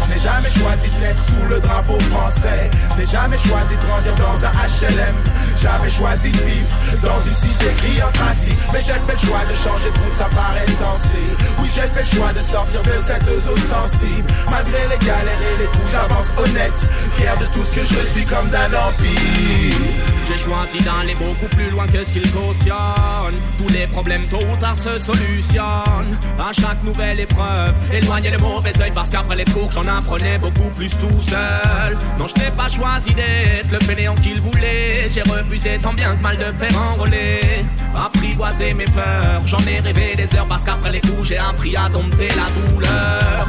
N'ai jamais choisi de naître sous le drapeau français. N'ai jamais choisi de grandir dans un HLM. J'avais choisi de vivre dans une cité tracie. Mais j'ai fait le choix de changer de route, ça paraît sensé. Oui, j'ai fait le choix de sortir de cette zone sensible. Malgré les galères et les coups, j'avance honnête. Fier de tout ce que je suis comme d'un empire. J'ai choisi d'aller beaucoup plus loin que ce qu'il cautionne. Tous les problèmes tôt ou tard se solutionnent. À chaque nouvelle épreuve, éloigner le mauvais œil parce qu'après les cours, j'en apprenais beaucoup plus tout seul. Non, je n'ai pas choisi d'être le fainéant qu'il voulait. J'ai refusé tant bien que mal de faire enrôler. Apprivoiser mes peurs, j'en ai rêvé des heures parce qu'après les coups, j'ai appris à dompter la douleur.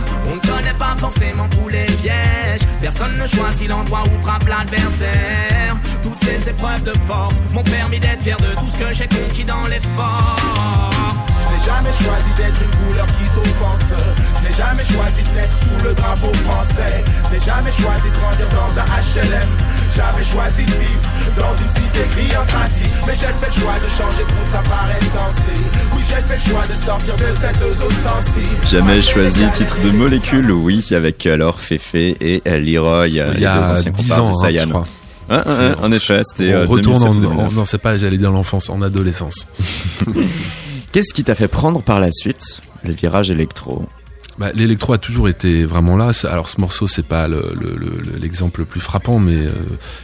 Ne connaît pas forcément tous les pièges. Personne ne choisit l'endroit où frappe l'adversaire. Toutes ces épreuves de force m'ont permis d'être fier de tout ce que j'ai conquis dans l'effort. Je n'ai jamais choisi d'être une couleur qui t'offense. Je n'ai jamais choisi de naître sous le drapeau français. Je n'ai jamais choisi de grandir dans un HLM. J'avais choisi de vivre dans une cité gris en tracie. Mais j'ai fait le choix de changer de route, ça paraît sensé. Oui, j'ai fait le choix de sortir de cette zone sensible. Jamais choisi, titre de Molécule, oui, avec alors Fefe et euh, Leroy, euh, Il y les a deux anciens 10 comparses ans, de hein, Sayan. je crois. Hein, hein, hein, en effet, c'était On euh, retourne 2007 ou en, 2009. en- non, c'est pas, j'allais dire l'enfance, en adolescence. Qu'est-ce qui t'a fait prendre par la suite le virage électro? Bah, l'électro a toujours été vraiment là. Alors ce morceau, c'est pas le- le- le- l'exemple le, plus frappant, mais euh,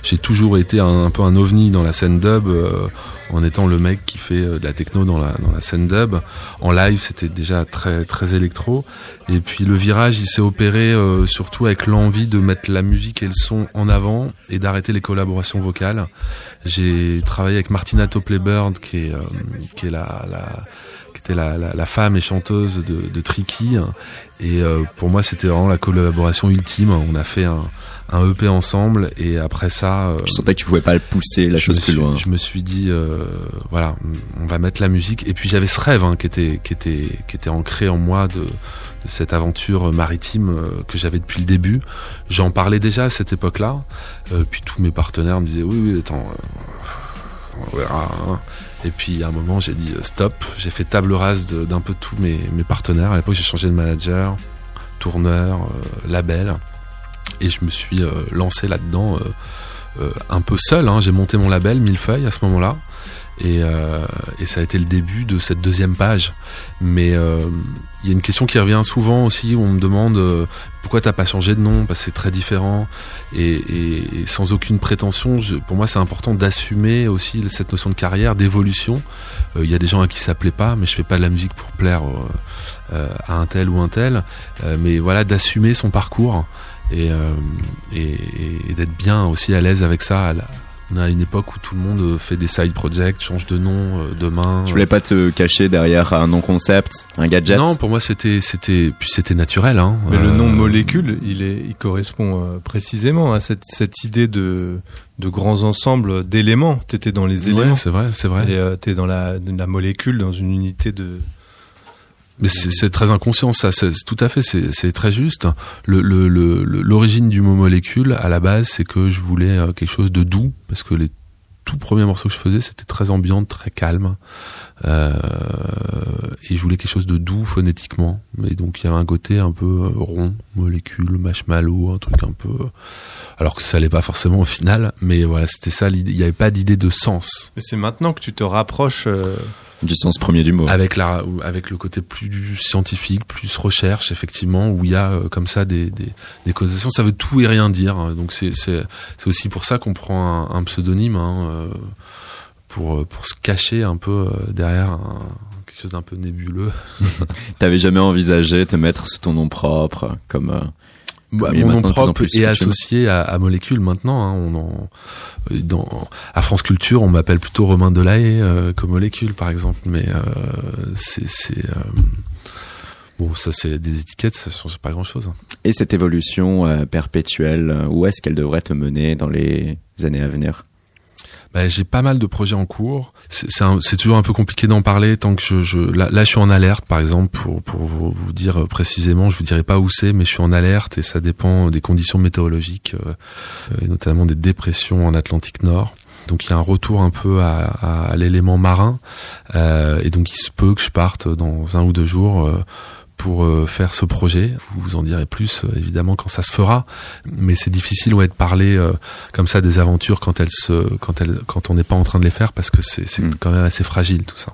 j'ai toujours été un, un peu un ovni dans la scène dub, euh, en étant le mec qui fait euh, de la techno dans la, dans la scène dub. En live, c'était déjà très très électro. Et puis le virage, il s'est opéré euh, surtout avec l'envie de mettre la musique et le son en avant et d'arrêter les collaborations vocales. J'ai travaillé avec Martina Topley-Bird, qui est euh, qui est la, la la, la, la femme et chanteuse de, de Tricky. Et euh, pour moi, c'était vraiment la collaboration ultime. On a fait un, un EP ensemble et après ça... euh, Tu sentais que tu pouvais pas le pousser la je chose plus suis- loin. Je me suis dit, euh, voilà, on va mettre la musique. Et puis j'avais ce rêve hein, qui était qui était qui était ancré en moi de, de cette aventure maritime euh, que j'avais depuis le début. J'en parlais déjà à cette époque-là. Puis tous mes partenaires me disaient, oui, oui, attends, on verra. hein. Et puis à un moment, j'ai dit euh, stop. J'ai fait table rase d'un peu tous mes, mes partenaires. À l'époque, j'ai changé de manager, tourneur, euh, label, et je me suis euh, lancé là-dedans un peu seul. Hein. J'ai monté mon label Millefeuille à ce moment-là. Et, ça a été le début de cette deuxième page. Mais il y a une question qui revient souvent aussi où on me demande pourquoi t'as pas changé de nom? Parce que c'est très différent. Et, sans aucune prétention, pour moi c'est important d'assumer aussi cette notion de carrière, d'évolution. Euh, Il y a des gens à qui ça plaît pas, mais je fais pas de la musique pour plaire euh, euh, à un tel ou un tel. Mais voilà, d'assumer son parcours et, d'être bien aussi à l'aise avec ça. On a une époque où tout le monde euh, fait des side projects, change de nom euh, demain. Tu voulais pas te cacher derrière un nom concept, un gadget? Non, pour moi c'était c'était puis c'était naturel. Hein. Mais le Euh, nom molécule, il, est, il correspond euh, précisément à cette, cette idée de, de grands ensembles d'éléments. Tu étais dans les Ouais, éléments. c'est vrai, c'est vrai. Et tu es dans la, dans la molécule, dans une unité de... Mais c'est très inconscient, ça. C'est tout à fait, c'est très juste. Le- le- le- le- L'origine du mot molécule, à la base, c'est que je voulais euh, quelque chose de doux, parce que les tout premiers morceaux que je faisais, c'était très ambiant, très calme, euh, et je voulais quelque chose de doux phonétiquement. Et donc il y avait un côté un peu euh, rond, molécule, marshmallow, un truc un peu. Alors que ça allait pas forcément au final, mais voilà, c'était ça. Il n'y avait pas d'idée de sens. Mais c'est maintenant que tu te rapproches... euh, Du sens premier du mot. Avec la, avec le côté plus scientifique, plus recherche, effectivement, où il y a euh, comme ça des, des, des connotations. Ça veut tout et rien dire. hein. Donc c'est, c'est, c'est aussi pour ça qu'on prend un, un pseudonyme, hein, euh, pour, pour se cacher un peu euh, derrière un, quelque chose d'un peu nébuleux. T'avais jamais envisagé te mettre sous ton nom propre, comme euh, Bah, mon nom propre est associé à, à Molécule maintenant. Hein, on en, dans, à France Culture, on m'appelle plutôt Romain Delahaye euh, que Molécule, par exemple. Mais euh, c'est, c'est euh, bon, ça c'est des étiquettes, ça change pas grand-chose. hein. Et cette évolution euh, perpétuelle, où est-ce qu'elle devrait te mener dans les années à venir? Bah, j'ai pas mal de projets en cours. C'est toujours un peu compliqué d'en parler tant que je, je là, là je suis en alerte par exemple pour pour vous, vous dire euh, précisément, je vous dirai pas où c'est, mais je suis en alerte et ça dépend des conditions météorologiques euh, et notamment des dépressions en Atlantique Nord. Donc il y a un retour un peu à, à l'élément marin euh, et donc il se peut que je parte dans un ou deux jours. euh, pour euh, faire ce projet. Je vous en dirai plus euh, évidemment quand ça se fera, mais c'est difficile ouais de parler euh, comme ça des aventures quand elles se quand elles quand on n'est pas en train de les faire parce que c'est c'est quand même assez fragile tout ça.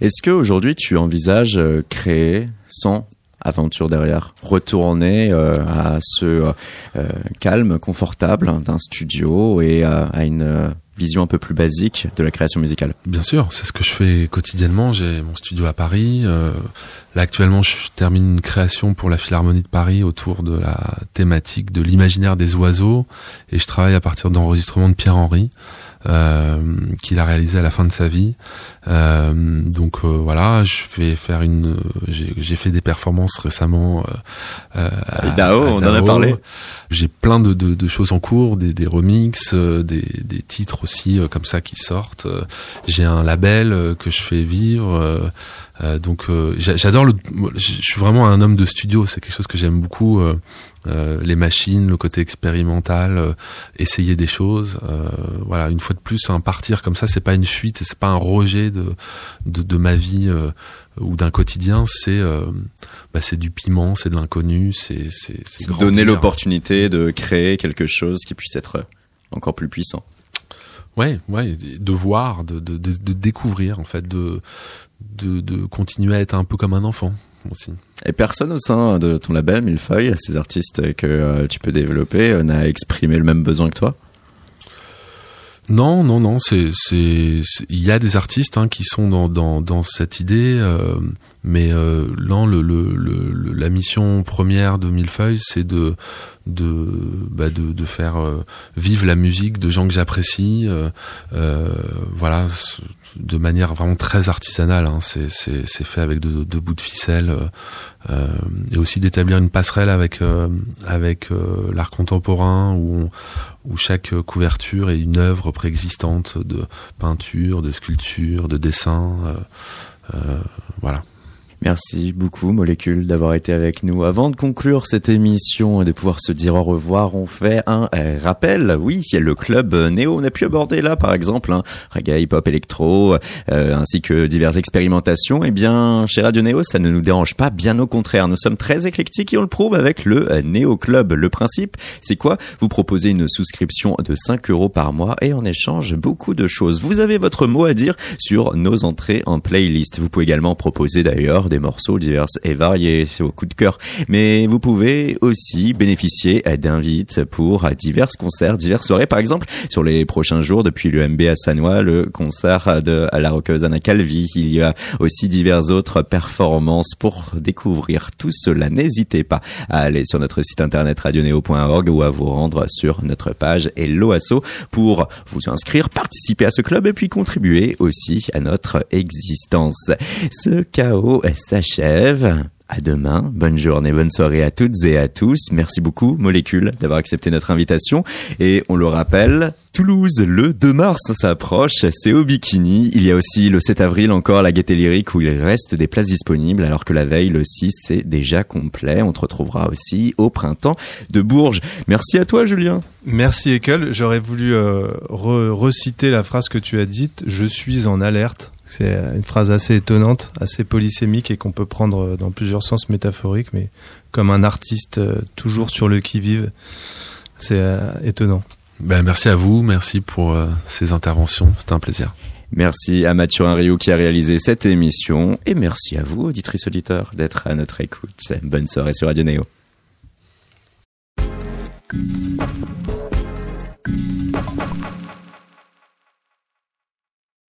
Est-ce que aujourd'hui tu envisages euh, créer sans aventure derrière, retourner euh, à ce calme, confortable d'un studio et euh, à une euh, vision un peu plus basique de la création musicale Bien sûr, c'est ce que je fais quotidiennement. J'ai mon studio à Paris. Euh, là actuellement, je termine une création pour la Philharmonie de Paris autour de la thématique de l'imaginaire des oiseaux et je travaille à partir d'enregistrements de Pierre Henry. Euh, qu'il a réalisé à la fin de sa vie. Euh, donc euh, voilà, je vais faire une. J'ai fait des performances récemment. Euh, euh, à- Dao, à on en a parlé. J'ai plein de, de, de choses en cours, des, des remixes, euh, des, des titres aussi euh, comme ça qui sortent. Euh, J'ai un label euh, que je fais vivre. euh, euh, donc euh, j'a- j'adore le. Je suis vraiment un homme de studio. C'est quelque chose que j'aime beaucoup. euh, euh, les machines, le côté expérimental, euh, essayer des choses. euh, voilà, une fois de plus, un partir comme ça, c'est pas une fuite, c'est pas un rejet de de, de ma vie euh, ou d'un quotidien. C'est euh, bah, c'est du piment, c'est de l'inconnu, c'est c'est Donner l'opportunité de créer quelque chose qui puisse être encore plus puissant. Ouais, ouais, de voir, de, de, de, de découvrir en fait, de, de, de continuer à être un peu comme un enfant. Aussi. Et personne au sein de ton label Millefeuille, ces artistes que euh, tu peux développer, euh, n'a exprimé le même besoin que toi? Non, non, non. C'est, c'est, c'est- il y a des artistes hein, qui sont dans dans, dans cette idée, euh, mais euh, là, le, le, le, la mission première de Millefeuille, c'est de de bah, de, de faire euh, vivre la musique de gens que j'apprécie, euh, euh, voilà, de manière vraiment très artisanale. Hein. C'est c'est fait avec deux de bouts de ficelle. euh, et aussi d'établir une passerelle avec avec l'art contemporain où on- où chaque couverture est une œuvre préexistante de peinture, de sculpture, de dessin. euh, voilà. Merci beaucoup, Molécule, d'avoir été avec nous. Avant de conclure cette émission et de pouvoir se dire au revoir, on fait un euh, rappel. Oui, le club euh, Néo. On a pu aborder là, par exemple, hein, reggae, hip-hop, électro, euh, ainsi que diverses expérimentations. Eh bien, chez Radio Néo, ça ne nous dérange pas, bien au contraire. Nous sommes très éclectiques et on le prouve avec le euh, Néo Club. Le principe, c'est quoi? Vous proposez une souscription de 5 euros par mois et en échange, beaucoup de choses. Vous avez votre mot à dire sur nos entrées en playlist. Vous pouvez également proposer d'ailleurs des morceaux divers et variés au coup de cœur. Mais vous pouvez aussi bénéficier d'invites pour divers concerts, diverses soirées. Par exemple, sur les prochains jours, depuis le MB à Sanois, le concert de la rockeuse Anna Calvi. Il y a aussi diverses autres performances pour découvrir tout cela. N'hésitez pas à aller sur notre site internet radioneo.org ou à vous rendre sur notre page Hello Asso pour vous inscrire, participer à ce club et puis contribuer aussi à notre existence. Ce chaos s'achève. À demain. Bonne journée, bonne soirée à toutes et à tous. Merci beaucoup, Molécule, d'avoir accepté notre invitation. Et on le rappelle, Toulouse, le 2 mars s'approche, c'est au bikini. Il y a aussi le 7 avril encore la Gaieté Lyrique où il reste des places disponibles alors que la veille, le 6, c'est déjà complet. On te retrouvera aussi au printemps de Bourges. Merci à toi, Julien. Merci Ekel. J'aurais voulu euh, re- reciter la phrase que tu as dite. Je suis en alerte. C'est une phrase assez étonnante, assez polysémique et qu'on peut prendre euh, dans plusieurs sens métaphoriques, mais comme un artiste euh, toujours sur le qui-vive. C'est euh, étonnant. Ben, merci à vous, merci pour euh, ces interventions, c'était un plaisir. Merci à Mathieu Rio qui a réalisé cette émission et merci à vous, auditrices auditeurs, d'être à notre écoute. Bonne soirée sur Radio Néo. Thank you.